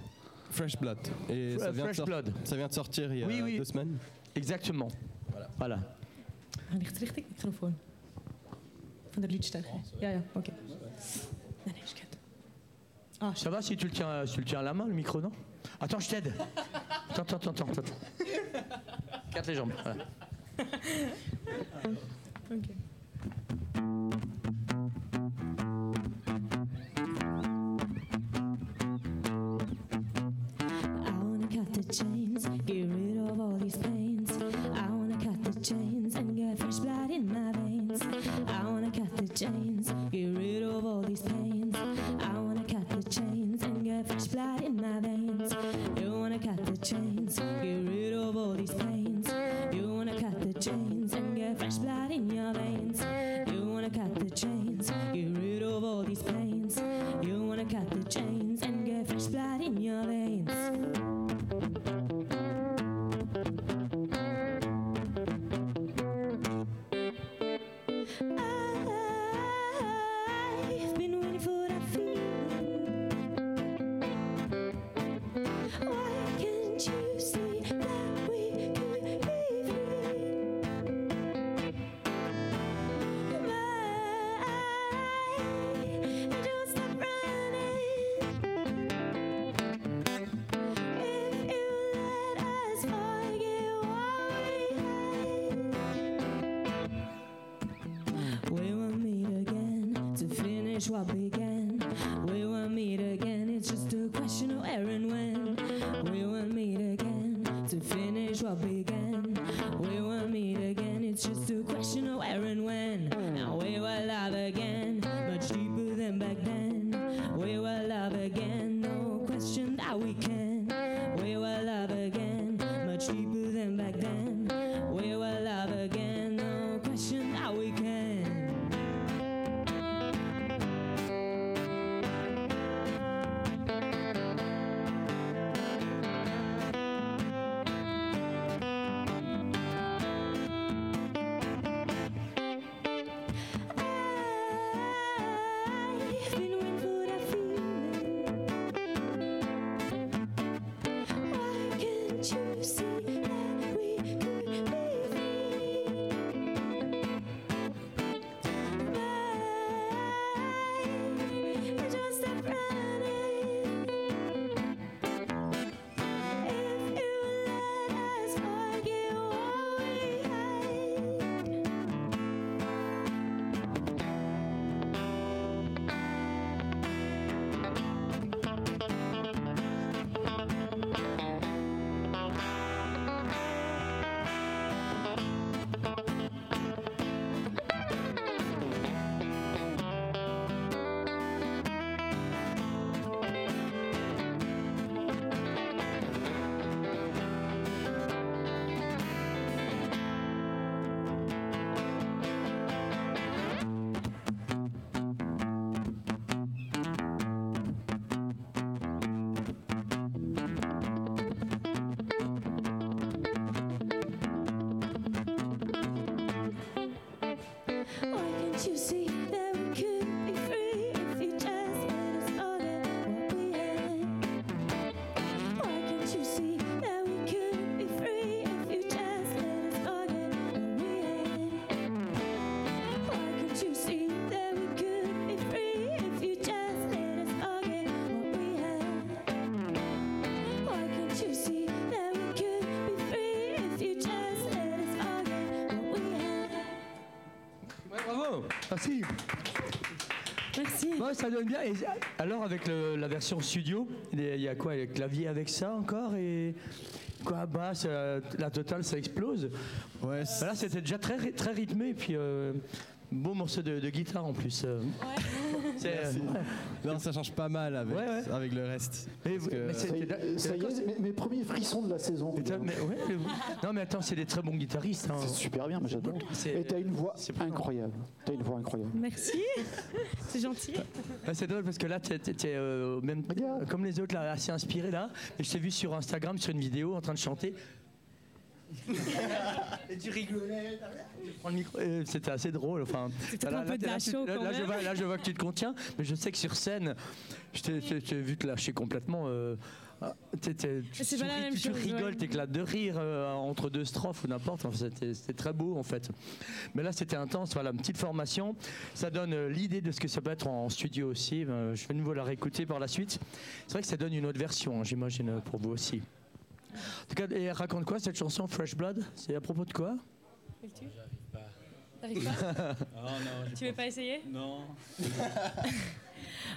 Speaker 4: Fresh Blood. Et ça
Speaker 2: Fre-
Speaker 4: vient, de
Speaker 2: Fresh
Speaker 4: sor-
Speaker 2: Blood.
Speaker 4: ça vient de sortir il y a
Speaker 2: Oui, oui.
Speaker 4: deux semaines.
Speaker 2: Exactement. Voilà.
Speaker 6: Ah, ligt richtig microfoon. Van de liedsterk. Ja, ja, oké. Nee, nee, is kut. Ah,
Speaker 2: Ça va si tu le tiens, si tu le tiens à la main, le micro, non? Attends, je t'aide. Attends, attends, attends, attends. Carte les jambes. voilà.
Speaker 6: oké.
Speaker 3: The chains, get rid of all these pains. I wanna cut the chains and get fresh blood in my veins. I wanna cut the chains, get rid of all these pains. I wanna cut the chains and get fresh blood in my veins. You wanna cut the chains, get rid of all these pains. You wanna cut the chains and get fresh blood in your veins. You wanna cut the chains, get rid of all these pains. You wanna cut the chains and get fresh blood in your veins. słaby
Speaker 2: Merci.
Speaker 6: Merci.
Speaker 2: Ouais, ça donne bien. Et alors, avec le- la version studio, il y a- il y a quoi Le clavier avec ça encore et quoi basse, euh, la totale, ça explose.
Speaker 4: Ouais,
Speaker 2: Bah Là, c'était déjà très, très rythmé et puis euh, beau morceau de, de guitare en plus. euh. Euh,
Speaker 4: non, ça change pas mal avec,
Speaker 2: Ouais, ouais.
Speaker 4: avec le reste.
Speaker 2: mais,
Speaker 4: Parce que-
Speaker 2: mais c'est-
Speaker 1: Ça y
Speaker 2: c'est-
Speaker 1: est, ça y
Speaker 2: d'accord,
Speaker 1: est, mes, mes premiers frissons de la saison.
Speaker 2: mais, ouais, non, mais attends, c'est des très bons guitaristes. hein.
Speaker 1: C'est super bien, mais j'adore. Et t'as une voix incroyable. T'as une voix incroyable.
Speaker 6: Merci. C'est gentil.
Speaker 2: C'est drôle parce que là, tu es, même
Speaker 1: Regarde.
Speaker 2: comme les autres, là, assez inspiré là. Et je t'ai vu sur Instagram, sur une vidéo, en train de chanter. et tu rigolais. Tu prends le micro. Et C'était assez drôle. Enfin, là,
Speaker 6: un peu
Speaker 2: là,
Speaker 6: de la
Speaker 2: là, tu- là, là, je vois, là, je vois que tu te contiens, mais je sais que sur scène, je t'ai- vu te lâcher complètement. euh, ah, tu
Speaker 6: C'est pas la
Speaker 2: souris,
Speaker 6: même
Speaker 2: tu
Speaker 6: chose,
Speaker 2: rigoles,
Speaker 6: ouais.
Speaker 2: t'éclates de rire euh, entre deux strophes ou n'importe. Enfin, C'était très beau en fait. Mais là, c'était intense. Voilà, une petite formation. Ça donne euh, l'idée de ce que ça peut être en studio aussi. Euh, je vais de nouveau la réécouter par la suite. C'est vrai que ça donne une autre version, hein, j'imagine, euh, pour vous aussi. En tout cas, et elle raconte quoi cette chanson Fresh Blood? C'est à propos de quoi?
Speaker 6: T'arrives pas?
Speaker 5: Oh non,
Speaker 6: Tu veux
Speaker 5: pense-
Speaker 6: pas essayer?
Speaker 5: Non.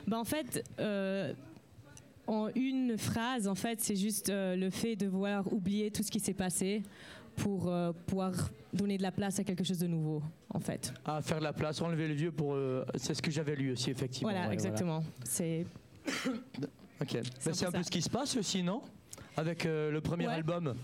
Speaker 6: Bah, en fait, euh, en une phrase, en fait, c'est juste euh, le fait de vouloir oublier tout ce qui s'est passé pour euh, pouvoir donner de la place à quelque chose de nouveau, en fait.
Speaker 2: Ah, faire de la place, enlever le vieux pour. euh, c'est ce que j'avais lu aussi, effectivement.
Speaker 6: voilà,
Speaker 2: Ouais,
Speaker 6: exactement. C'est
Speaker 2: Ok.
Speaker 6: C'est
Speaker 2: Ben,
Speaker 6: un
Speaker 2: C'est
Speaker 6: peu
Speaker 2: un peu
Speaker 6: ça.
Speaker 2: ce qui se passe aussi, non? Avec euh, le premier
Speaker 6: Ouais.
Speaker 2: album,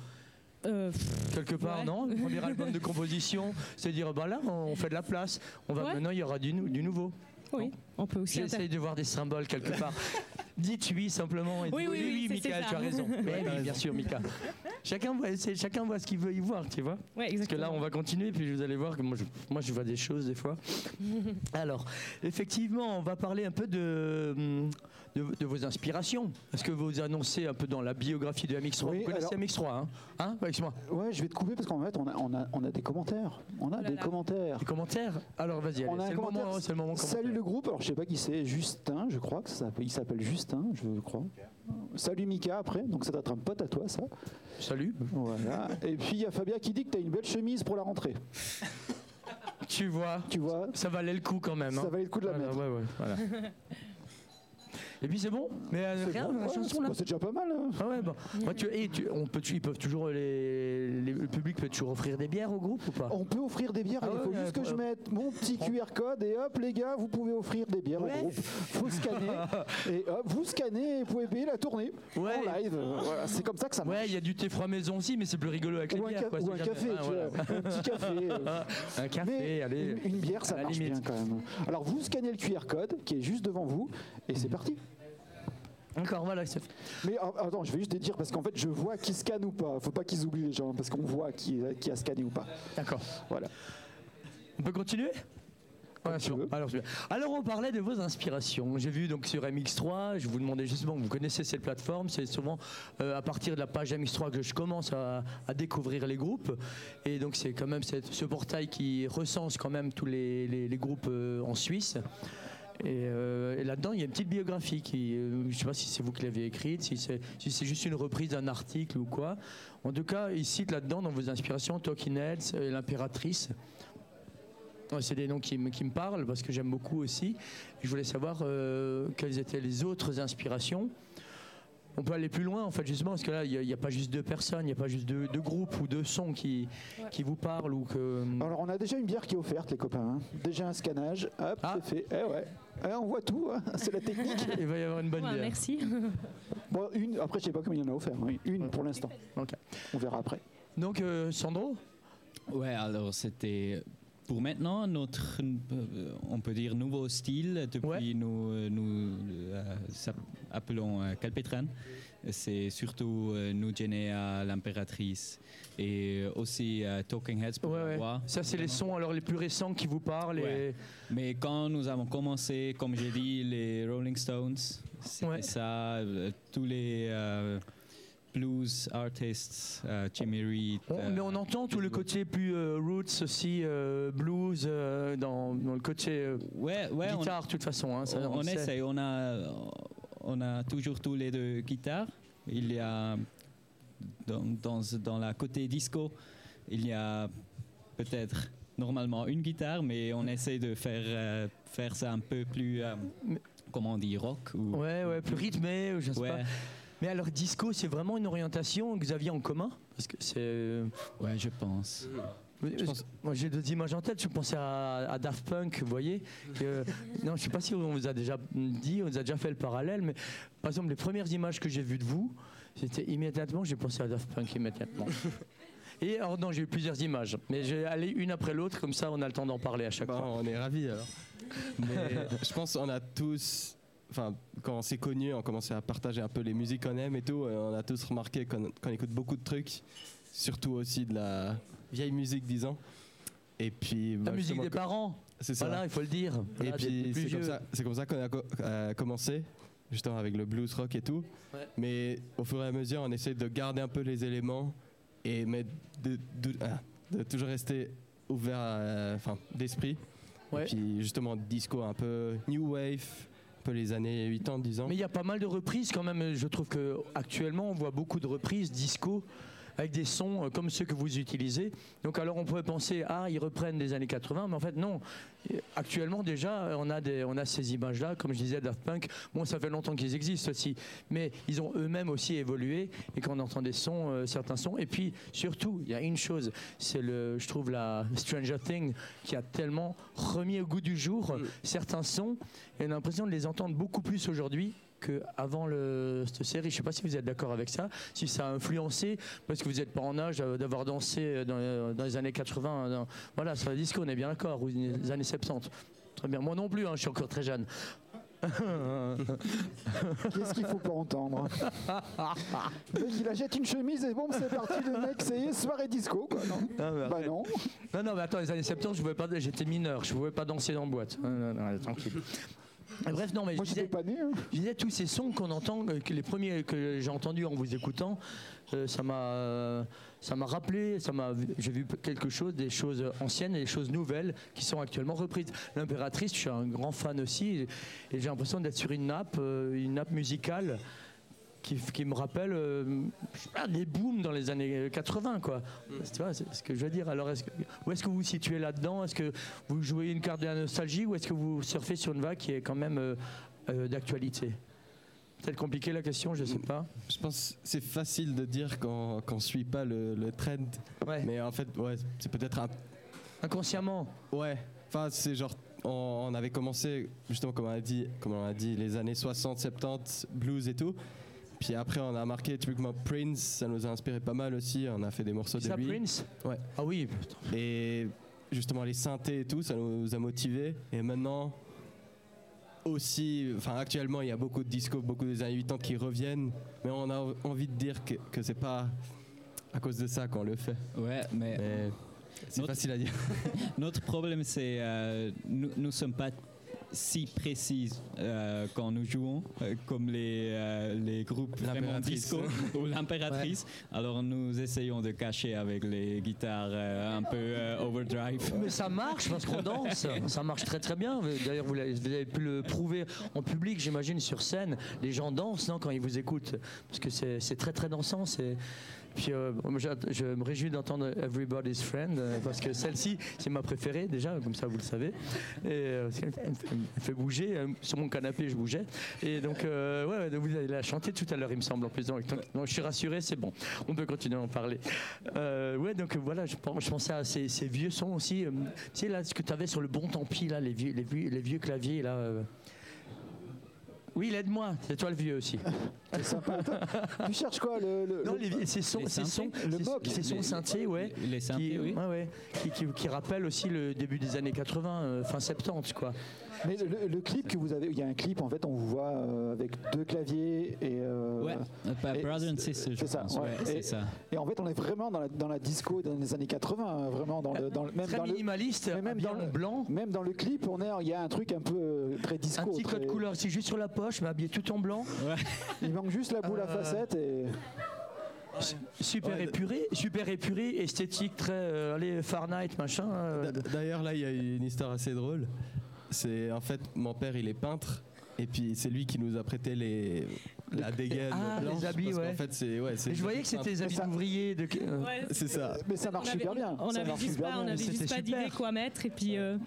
Speaker 6: euh, pff,
Speaker 2: quelque part,
Speaker 6: Ouais.
Speaker 2: non Le premier album de composition, c'est dire, ben là, on fait de la place. On va,
Speaker 6: Ouais.
Speaker 2: Maintenant, il y aura du nouveau.
Speaker 6: oui, on peut aussi.
Speaker 2: J'essaye de voir des symboles quelque part. Dites oui simplement. Et
Speaker 6: Oui, oui, oui, c'est
Speaker 2: tu as raison. Oui, oui, bien sûr, Mika. Chacun voit, chacun voit ce qu'il veut y voir, tu vois.
Speaker 6: Ouais,
Speaker 2: Parce que
Speaker 6: exactement.
Speaker 2: là, on va continuer, puis vous allez voir que moi, je, moi, je vois des choses des fois. Alors, effectivement, on va parler un peu de, hum, de, de vos inspirations. Parce que vous annoncez un peu dans la biographie de MX3.
Speaker 1: Oui,
Speaker 2: vous connaissez
Speaker 1: alors-
Speaker 2: MX3, hein? Hein Excuse-moi.
Speaker 1: Ouais, je vais te couper parce qu'en fait, on a, on a, on a des commentaires. On a
Speaker 6: Oh là
Speaker 1: des
Speaker 6: là.
Speaker 1: commentaires.
Speaker 2: Des commentaires? Alors, vas-y, c'est le moment. C'est le moment
Speaker 1: Salut le groupe. Alors, sais pas qui c'est. Justin, je crois que ça s'appelle. Il s'appelle Justin, je crois. Salut Mika après. Donc, ça doit être un pote à toi, ça.
Speaker 2: Salut.
Speaker 1: Voilà. Et puis, il y a Fabien qui dit que tu as une belle chemise pour la rentrée.
Speaker 2: Tu vois,
Speaker 1: Tu vois
Speaker 2: ça valait le coup quand même.
Speaker 1: Ça
Speaker 2: hein.
Speaker 1: valait le coup de la
Speaker 2: Voilà,
Speaker 1: mettre.
Speaker 2: ouais, ouais, voilà. Et puis c'est bon Mais euh,
Speaker 1: C'est
Speaker 2: rien,
Speaker 1: bon,
Speaker 2: la
Speaker 1: ouais,
Speaker 2: chanson
Speaker 1: c'est-
Speaker 2: là
Speaker 1: C'est déjà pas mal. hein.
Speaker 2: Ah ouais, bon. Moi, tu, et tu- on peut, ils peuvent toujours, les, les- le public peut toujours offrir des bières au groupe ou pas?
Speaker 1: On peut offrir des bières.
Speaker 2: Ah
Speaker 1: il faut
Speaker 2: ouais,
Speaker 1: juste
Speaker 2: ouais,
Speaker 1: que je mette mon petit QR code et hop, les gars, vous pouvez offrir des bières
Speaker 2: Ouais.
Speaker 1: au groupe. Faut scanner et hop, vous scannez et vous pouvez payer la tournée
Speaker 2: Ouais.
Speaker 1: en live. Voilà, c'est comme ça que ça marche.
Speaker 2: Ouais, il y a du thé froid maison aussi, mais c'est plus rigolo avec les
Speaker 1: ou un,
Speaker 2: bières. quoi,
Speaker 1: ou un
Speaker 2: jamais-
Speaker 1: café,
Speaker 2: Ah, voilà.
Speaker 1: un petit café. euh.
Speaker 2: Un café,
Speaker 1: Mais
Speaker 2: allez.
Speaker 1: une, une bière, ça marche
Speaker 2: limite.
Speaker 1: bien quand même. Alors vous scannez le QR code qui est juste devant vous et
Speaker 2: Mhm.
Speaker 1: c'est parti.
Speaker 2: Encore, voilà.
Speaker 1: Mais ah, attends, je vais juste te dire parce qu'en fait je vois qui scanne ou pas. Faut pas qu'ils oublient les gens parce qu'on voit qui, qui a scanné ou pas.
Speaker 2: D'accord.
Speaker 1: Voilà.
Speaker 2: On peut continuer? Alors. Alors, on parlait de vos inspirations. J'ai vu donc sur MX3, je vous demandais justement, vous connaissez cette plateforme, c'est souvent euh, à partir de la page MX3 que je commence à, à découvrir les groupes. Et donc, c'est quand même cette- ce portail qui recense quand même tous les, les- les groupes euh, en Suisse. Et, euh, et là-dedans, il y a une petite biographie qui, euh, je ne sais pas si c'est vous qui l'avez écrite, si c'est juste une reprise d'un article ou quoi. En tout cas, il cite là-dedans dans vos inspirations Talking Heads et l'impératrice. C'est des noms qui me parlent parce que j'aime beaucoup aussi. Je voulais savoir euh, quelles étaient les autres inspirations. On peut aller plus loin en fait justement parce que là il n'y a, pas juste deux personnes, il n'y a pas juste deux, deux groupes ou deux sons qui, qui vous parlent ou que...
Speaker 1: Alors on a déjà une bière qui est offerte les copains. hein. Déjà un scannage, hop,
Speaker 2: Ah.
Speaker 1: c'est fait. Eh ouais. Eh, on voit tout, hein. c'est la technique.
Speaker 2: Il va y avoir une bonne
Speaker 6: Ouais,
Speaker 2: bière.
Speaker 6: merci.
Speaker 1: Bon, une, après je sais pas combien il y en a offert. Une pour l'instant.
Speaker 2: Ok.
Speaker 1: On verra après.
Speaker 2: Donc euh, Sandro?
Speaker 5: Ouais, alors c'était pour maintenant notre, euh, on peut dire, nouveau style depuis
Speaker 2: Ouais.
Speaker 5: nous, nous euh, appelons euh, Calpetran. C'est surtout euh, nous gêner à l'impératrice et aussi euh, Talking Heads pour
Speaker 2: Ouais,
Speaker 5: la voix.
Speaker 2: Ça c'est les sons alors les plus récents qui vous parlent et...
Speaker 5: Mais quand nous avons commencé, comme j'ai dit, les Rolling Stones, c'était
Speaker 2: Ouais.
Speaker 5: ça, euh, tous les blues artists, euh, Jimmy Reed.
Speaker 2: On- mais on entend tout le côté plus euh, roots aussi, euh, blues, euh, dans, dans le côté
Speaker 5: ouais, ouais,
Speaker 2: guitare de toute façon. hein, ça,
Speaker 5: on,
Speaker 2: on
Speaker 5: essaye, on a, on a toujours tous les deux guitares. Il y a dans, dans, dans la côté disco, il y a peut-être normalement une guitare, mais on essaie de faire, euh, faire ça un peu plus, euh, comment on dit, rock ou...
Speaker 2: Ouais, ouais, plus rythmé, ou je sais
Speaker 5: Ouais,
Speaker 2: pas. Mais alors, disco, c'est vraiment une orientation que vous aviez en commun? Parce que c'est. euh,
Speaker 5: ouais, je pense.
Speaker 2: Moi, j'ai deux images en tête. Je pensais à, à Daft Punk, vous voyez. que- non, je sais pas si on vous a déjà dit, on vous a déjà fait le parallèle, mais par exemple, les premières images que j'ai vues de vous, c'était immédiatement, j'ai pensé à Daft Punk immédiatement. Et alors, non, j'ai eu plusieurs images, mais j'ai allé une après l'autre, comme ça, on a le temps d'en parler à chaque
Speaker 4: Bah,
Speaker 2: fois.
Speaker 4: on est ravis alors. Mais je pense qu'on a tous, enfin, quand on s'est connus, on commençait à partager un peu les musiques qu'on aime et tout. et on a tous remarqué qu'on qu'on écoute beaucoup de trucs, surtout aussi de la vieille musique, disons. Et puis,
Speaker 2: La
Speaker 4: bah,
Speaker 2: musique
Speaker 4: justement,
Speaker 2: des parents,
Speaker 4: c'est ça.
Speaker 2: voilà, il faut le dire.
Speaker 4: Et
Speaker 2: Voilà,
Speaker 4: puis c'est comme ça, c'est comme ça qu'on a co- euh, commencé, justement avec le blues rock et tout.
Speaker 2: Ouais.
Speaker 4: Mais au fur et à mesure, on essaie de garder un peu les éléments et mais de, de- ah, de toujours rester ouvert, à- enfin d'esprit.
Speaker 2: Ouais.
Speaker 4: Et puis justement disco un peu new wave, un peu les années 80, 10 ans.
Speaker 2: Mais il y a pas mal de reprises quand même. Je trouve que actuellement on voit beaucoup de reprises disco avec des sons euh, comme ceux que vous utilisez. Donc alors on pourrait penser ah ils reprennent des années 80, mais en fait non. Actuellement déjà on a des on a ces images là, comme je disais Daft Punk. Bon ça fait longtemps qu'ils existent aussi, mais ils ont eux-mêmes aussi évolué et quand on entend des sons, euh, certains sons. Et puis surtout il y a une chose, c'est le je trouve la Stranger Thing qui a tellement remis au goût du jour certains sons et on a l'impression de les entendre beaucoup plus aujourd'hui qu'avant cette série. Je ne sais pas si vous êtes d'accord avec ça, si ça a influencé, parce que vous n'êtes pas en âge euh, d'avoir dansé euh, dans, euh, dans les années 80, dans- voilà, sur la disco, on est bien d'accord, ou les années 70. Très bien. Moi non plus, hein, je suis encore très jeune.
Speaker 1: Qu'est-ce qu'il faut pas entendre Le mec, il achète une chemise et bon, c'est parti, le mec, ça y est, soirée disco, quoi. Non,
Speaker 2: Ah, mais
Speaker 1: bah non.
Speaker 2: Non, non, mais attends, les années 70, je pouvais pas, j'étais mineur, je ne pouvais pas danser dans boîte. Non, non, non, tranquille. Bref, non, mais
Speaker 1: Moi,
Speaker 2: je
Speaker 1: j'étais
Speaker 2: disais,
Speaker 1: pas né. hein.
Speaker 2: je disais, tous ces sons qu'on entend, euh, que les premiers que j'ai entendus en vous écoutant, euh, ça m'a, euh, ça m'a rappelé, ça m'a, j'ai vu quelque chose, des choses anciennes et des choses nouvelles qui sont actuellement reprises. L'impératrice, je suis un grand fan aussi, et, et j'ai l'impression d'être sur une nappe, euh, une nappe musicale. Qui, qui me rappelle euh, pas, des booms dans les années 80 quoi. Tu vois, c'est ce que je veux dire. Alors est-ce que- où est-ce que vous vous situez là-dedans? Est-ce que vous jouez une carte de la nostalgie ou est-ce que vous surfez sur une vague qui est quand même euh, euh, d'actualité? Peut-être compliqué la question, je sais pas.
Speaker 4: Je pense que c'est facile de dire qu'on qu'on suit pas le, le trend,
Speaker 2: Ouais.
Speaker 4: mais en fait, ouais, c'est peut-être un
Speaker 2: Inconsciemment.
Speaker 4: Ouais, enfin c'est genre on, on avait commencé justement comme on a dit, comme on a dit les années 60, 70, blues et tout. Puis après on a marqué typiquement Prince, ça nous a inspiré pas mal aussi, on a fait des morceaux
Speaker 2: C'est
Speaker 4: de
Speaker 2: ça
Speaker 4: lui.
Speaker 2: Prince
Speaker 4: Ouais.
Speaker 2: Ah oui. putain.
Speaker 4: Et justement les synthés et tout, ça nous a motivés et maintenant aussi enfin actuellement il y a beaucoup de disco, beaucoup des années 80 qui reviennent, mais on a envie de dire que, que c'est pas à cause de ça qu'on le fait.
Speaker 5: Ouais, mais
Speaker 4: Mais c'est facile à dire.
Speaker 5: Notre problème, c'est euh, nous ne sommes pas si précis euh, quand nous jouons euh, comme les, euh, les groupes vraiment
Speaker 4: L'impératrice.
Speaker 5: disco ou l'impératrice. Alors nous essayons de cacher avec les guitares euh, un peu euh, overdrive.
Speaker 2: Mais ça marche parce qu'on danse. Ça marche très très bien. D'ailleurs, vous avez pu le prouver en public, j'imagine, sur scène. Les gens dansent non, quand ils vous écoutent. Parce que c'est c'est très très dansant. c'est- Puis euh, je, me réjouis d'entendre Everybody's Friend euh, parce que celle-ci, c'est ma préférée déjà, comme ça vous le savez. Et euh, elle fait- bouger. euh, Sur mon canapé, je bougeais. Et donc, ouais, vous allez la chanter tout à l'heure, il me semble, en plus. Donc, je suis rassuré, c'est bon. On peut continuer à en parler. Ouais, donc voilà, je, je pensais à ces, vieux sons aussi. tu sais, là, ce que tu avais sur le bon tant pis, là, les vieux, les vieux claviers, là. Oui, aide-moi, c'est toi le vieux aussi.
Speaker 1: C'est sympa. tu cherches quoi le, le-
Speaker 2: Non,
Speaker 1: le-
Speaker 2: les, vieux- ces sons,
Speaker 5: les
Speaker 2: ces sons,
Speaker 5: synthés
Speaker 1: Le
Speaker 2: ces-
Speaker 1: mock.
Speaker 2: ces sons
Speaker 5: Les-
Speaker 2: synthés, ouais.
Speaker 5: Les synthés,
Speaker 2: Qui,
Speaker 5: oui.
Speaker 2: ouais, ouais, qui, qui, qui rappellent aussi le début des années 80, euh, fin 70, quoi.
Speaker 1: Mais le, le clip que vous avez, il y a un clip en fait, on vous voit euh, avec deux claviers et. euh,
Speaker 5: Ouais, euh,
Speaker 1: et
Speaker 5: Brother and
Speaker 1: c'est-
Speaker 5: Sister,
Speaker 1: c'est ça, ouais.
Speaker 5: Ouais,
Speaker 1: Et-
Speaker 5: c'est ça.
Speaker 1: Et en fait, on est vraiment dans la, dans la disco dans les années 80, hein, vraiment dans le, dans le- même
Speaker 2: Très
Speaker 1: dans le,
Speaker 2: minimaliste,
Speaker 1: mais même dans le-
Speaker 2: blanc.
Speaker 1: même dans le clip, on est, il y a un truc un peu très disco.
Speaker 2: Un petit code
Speaker 1: très-
Speaker 2: couleur, c'est juste sur la poche, mais habillé tout en blanc.
Speaker 1: Il manque juste la boule à facettes et.
Speaker 2: Super
Speaker 4: Ouais,
Speaker 2: épuré, super épuré, esthétique, très euh, allez Fahrenheit machin. euh,
Speaker 4: D'a- D'ailleurs, là, il y a une histoire assez drôle. C'est en fait, mon père, il est peintre. Et puis, c'est lui qui nous a prêté les, la dégaine
Speaker 2: Ah, les
Speaker 4: blanche,
Speaker 2: habits,
Speaker 4: parce qu'en
Speaker 2: ouais.
Speaker 4: fait, c'est ouais, c'est
Speaker 2: Et je voyais que c'était des habits d'ouvriers. De...
Speaker 4: c'est ça.
Speaker 1: Mais ça marche super bien.
Speaker 6: On avait juste pas, on avait juste pas d'idée quoi mettre et puis euh,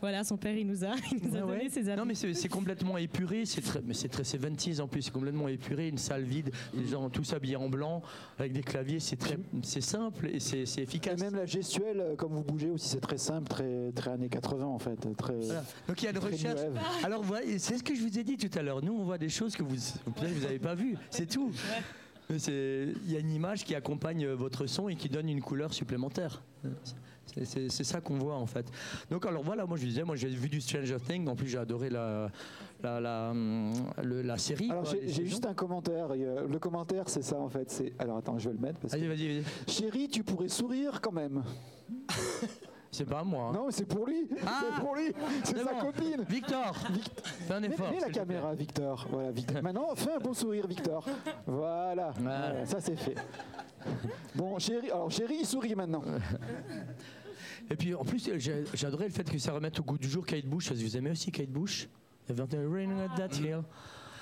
Speaker 6: voilà, son père il nous a, il nous a
Speaker 2: Ouais,
Speaker 6: donné
Speaker 2: ouais.
Speaker 6: ses habits.
Speaker 2: Non mais c'est complètement épuré, c'est très, mais c'est très 70s en plus, c'est complètement épuré, une salle vide, les gens tous habillés en blanc, avec des claviers, c'est très, c'est simple et c'est c'est
Speaker 1: Et
Speaker 2: efficace.
Speaker 1: même la gestuelle, euh, comme vous bougez aussi, c'est très simple, très, très années 80 en fait. Très,
Speaker 2: Voilà. Donc il y a une
Speaker 1: très
Speaker 2: recherche. Alors voilà, c'est ce que je vous ai dit tout à l'heure. Nous on voit des choses que vous peut-être vous n'avez pas vues, c'est tout. Mais c'est- Il y a une image qui accompagne euh, votre son et qui donne une couleur supplémentaire. C'est- ça qu'on voit en fait. Donc alors voilà, moi je disais, moi j'ai vu du Stranger Things, en plus j'ai adoré la, la, la, hum, la série.
Speaker 1: Alors j'ai juste un commentaire. euh, le commentaire, c'est ça en fait. C'est alors attends, je vais le mettre parce que
Speaker 2: Vas-y, vas-y, vas-y.
Speaker 1: chérie, tu pourrais sourire quand même.
Speaker 2: C'est pas moi. hein.
Speaker 1: Non, mais c'est pour lui.
Speaker 2: Ah
Speaker 1: c'est pour lui. C'est sa
Speaker 2: bon.
Speaker 1: copine.
Speaker 2: Victor, fais un effort.
Speaker 1: mets la caméra, Victor. Voilà, Victor. Maintenant, fais un beau sourire, Victor. Voilà.
Speaker 2: Voilà.
Speaker 1: Voilà, ça c'est fait. Bon, chérie, alors chérie, il sourit maintenant.
Speaker 2: Et puis en plus, j'ai j'ai adoré le fait que ça remette au goût du jour Kate Bush. Parce que vous aimez aussi Kate Bush? Il y avait un Rain at That Hill.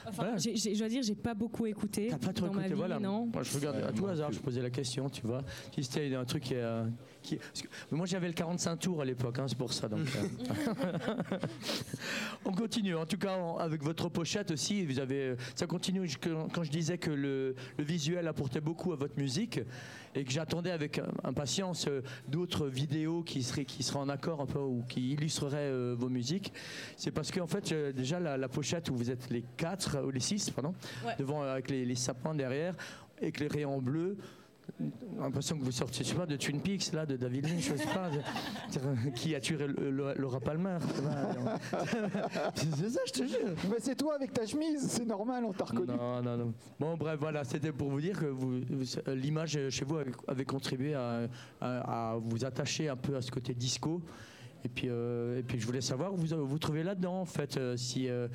Speaker 6: Enfin,
Speaker 2: Voilà.
Speaker 6: j'ai- j'ai- je dois dire, j'ai pas beaucoup écouté
Speaker 2: T'as pas trop
Speaker 6: dans ma
Speaker 2: écouté,
Speaker 6: vie,
Speaker 2: voilà.
Speaker 6: non.
Speaker 2: Moi, je regarde à tout hasard, je posais la question, tu vois. Si c'était un truc qui, euh, qui- parce que moi, j'avais le 45 tours à l'époque, hein, c'est pour ça. Donc, euh. On continue. En tout cas, en- avec votre pochette aussi, vous avez, ça continue. Je- Quand je disais que le, le visuel apportait beaucoup à votre musique et que j'attendais avec euh, impatience euh, d'autres vidéos qui seraient, qui seraient en accord un peu ou qui illustreraient euh, vos musiques, c'est parce qu'en fait, euh, déjà la, la pochette où vous êtes les quatre ou les six, pardon,
Speaker 6: Ouais.
Speaker 2: devant euh, avec les, les sapins derrière, éclairés en bleu. L'impression que vous sortez, je sais pas, de Twin Peaks, là, de David Lynch, je sais pas, de- qui a tué le- le- Laura Palmer. C'est ça, je te jure.
Speaker 1: Mais c'est toi avec ta chemise, c'est normal, on t'a reconnu.
Speaker 2: Non, non, non. Bon, bref, voilà, c'était pour vous dire que vous, vous- l'image chez vous avait, avait contribué à, à- à vous attacher un peu à ce côté disco. Et puis, euh, et puis je voulais savoir où vous vous trouvez là-dedans, en fait, euh, si, euh,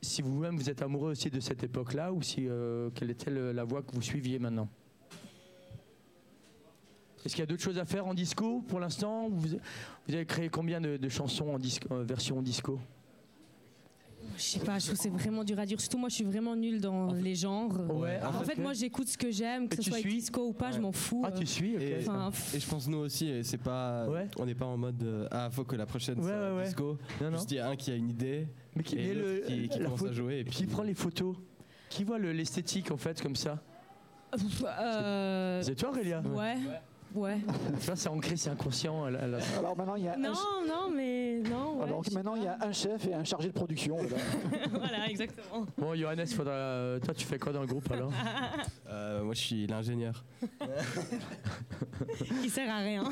Speaker 2: si vous-même vous êtes amoureux aussi de cette époque-là, ou si quelle était le- la voie que vous suiviez maintenant? Est-ce qu'il y a d'autres choses à faire en disco pour l'instant vous, vous avez créé combien de, de chansons en disco, euh, version disco?
Speaker 6: Je sais pas, je trouve que c'est vraiment dur à dire. Surtout moi, je suis vraiment nulle dans les genres.
Speaker 2: Ouais,
Speaker 6: En fait, moi, j'écoute ce que j'aime, que
Speaker 2: Et
Speaker 6: ce soit
Speaker 2: suis
Speaker 6: disco ou pas, je m'en fous.
Speaker 2: Ah, tu suis.
Speaker 4: Et-
Speaker 6: Enfin,
Speaker 4: Et je pense nous aussi, c'est pas,
Speaker 2: Ouais.
Speaker 4: on n'est pas en mode euh, ah faut que la prochaine
Speaker 2: Ouais,
Speaker 4: soit disco.
Speaker 2: Non, non.
Speaker 4: Juste il y a un qui a une idée
Speaker 2: Mais qui,
Speaker 4: et
Speaker 2: le-
Speaker 4: qui, qui
Speaker 2: la
Speaker 4: commence à jouer et puis
Speaker 2: Qui prend les photos Qui voit le- l'esthétique en fait comme ça?
Speaker 6: Euh,
Speaker 2: C'est toi Aurélia?
Speaker 6: Ouais, ouais.
Speaker 2: Tu vois, c'est ancré, c'est inconscient. elle- elle-
Speaker 1: Alors maintenant, il y a un,
Speaker 6: Non, non, mais non. ouais,
Speaker 1: alors, maintenant, il y a un chef et un chargé de production. voilà,
Speaker 6: exactement.
Speaker 2: Bon, Johannes, faudra... euh, toi, tu fais quoi dans le groupe alors?
Speaker 4: Euh, moi je suis l'ingénieur.
Speaker 6: Il sert à rien.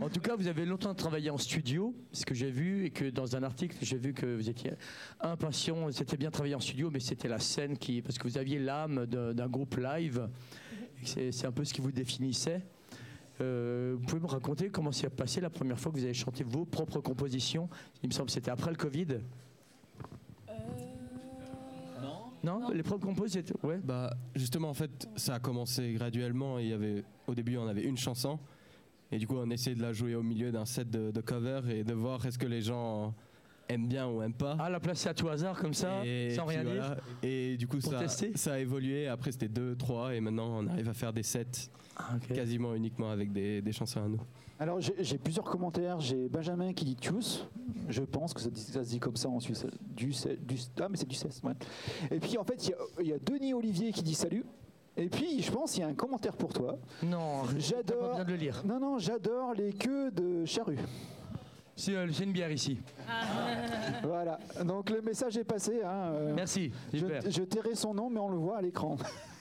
Speaker 2: En tout cas, vous avez longtemps travaillé en studio, ce que j'ai vu, et que dans un article, j'ai vu que vous étiez impatient. C'était bien travailler en studio, mais c'était la scène qui. Parce que vous aviez l'âme d'un groupe live. C'est un peu ce qui vous définissait. Euh, vous pouvez me raconter comment s'est passé la première fois que vous avez chanté vos propres compositions? Il me semble que c'était après le Covid. Non, les propres compositions, ouais.
Speaker 4: Bah justement en fait ça a commencé graduellement. Il y avait au début on avait une chanson et du coup on essayait de la jouer au milieu d'un set de, de covers et de voir est-ce que les gens aiment bien ou aiment pas.
Speaker 2: Ah, la placer à tout hasard comme ça,
Speaker 4: et
Speaker 2: sans rien dire.
Speaker 4: Et du coup ça, ça a évolué. Après c'était 2, 3 et maintenant on arrive à faire des sets
Speaker 2: Ah,
Speaker 4: quasiment uniquement avec des, des chansons à nous.
Speaker 1: Alors j'ai plusieurs commentaires. J'ai Benjamin qui dit Tchuss. Je pense que ça, dit- ça se dit comme ça en Suisse. Du, du, ah, mais c'est du cesse. ouais. Et puis en fait, il y a- il y, a Denis Olivier qui dit salut. Et puis je pense qu'il y a un commentaire pour toi.
Speaker 2: Non,
Speaker 1: J'adore.
Speaker 2: besoin de le lire.
Speaker 1: Non, non, j'adore les queues de charrue.
Speaker 2: C'est euh, c'est une bière ici.
Speaker 1: Voilà. Donc le message est passé. hein, euh,
Speaker 2: Merci.
Speaker 1: Je, je tairai son nom, mais on le voit à l'écran.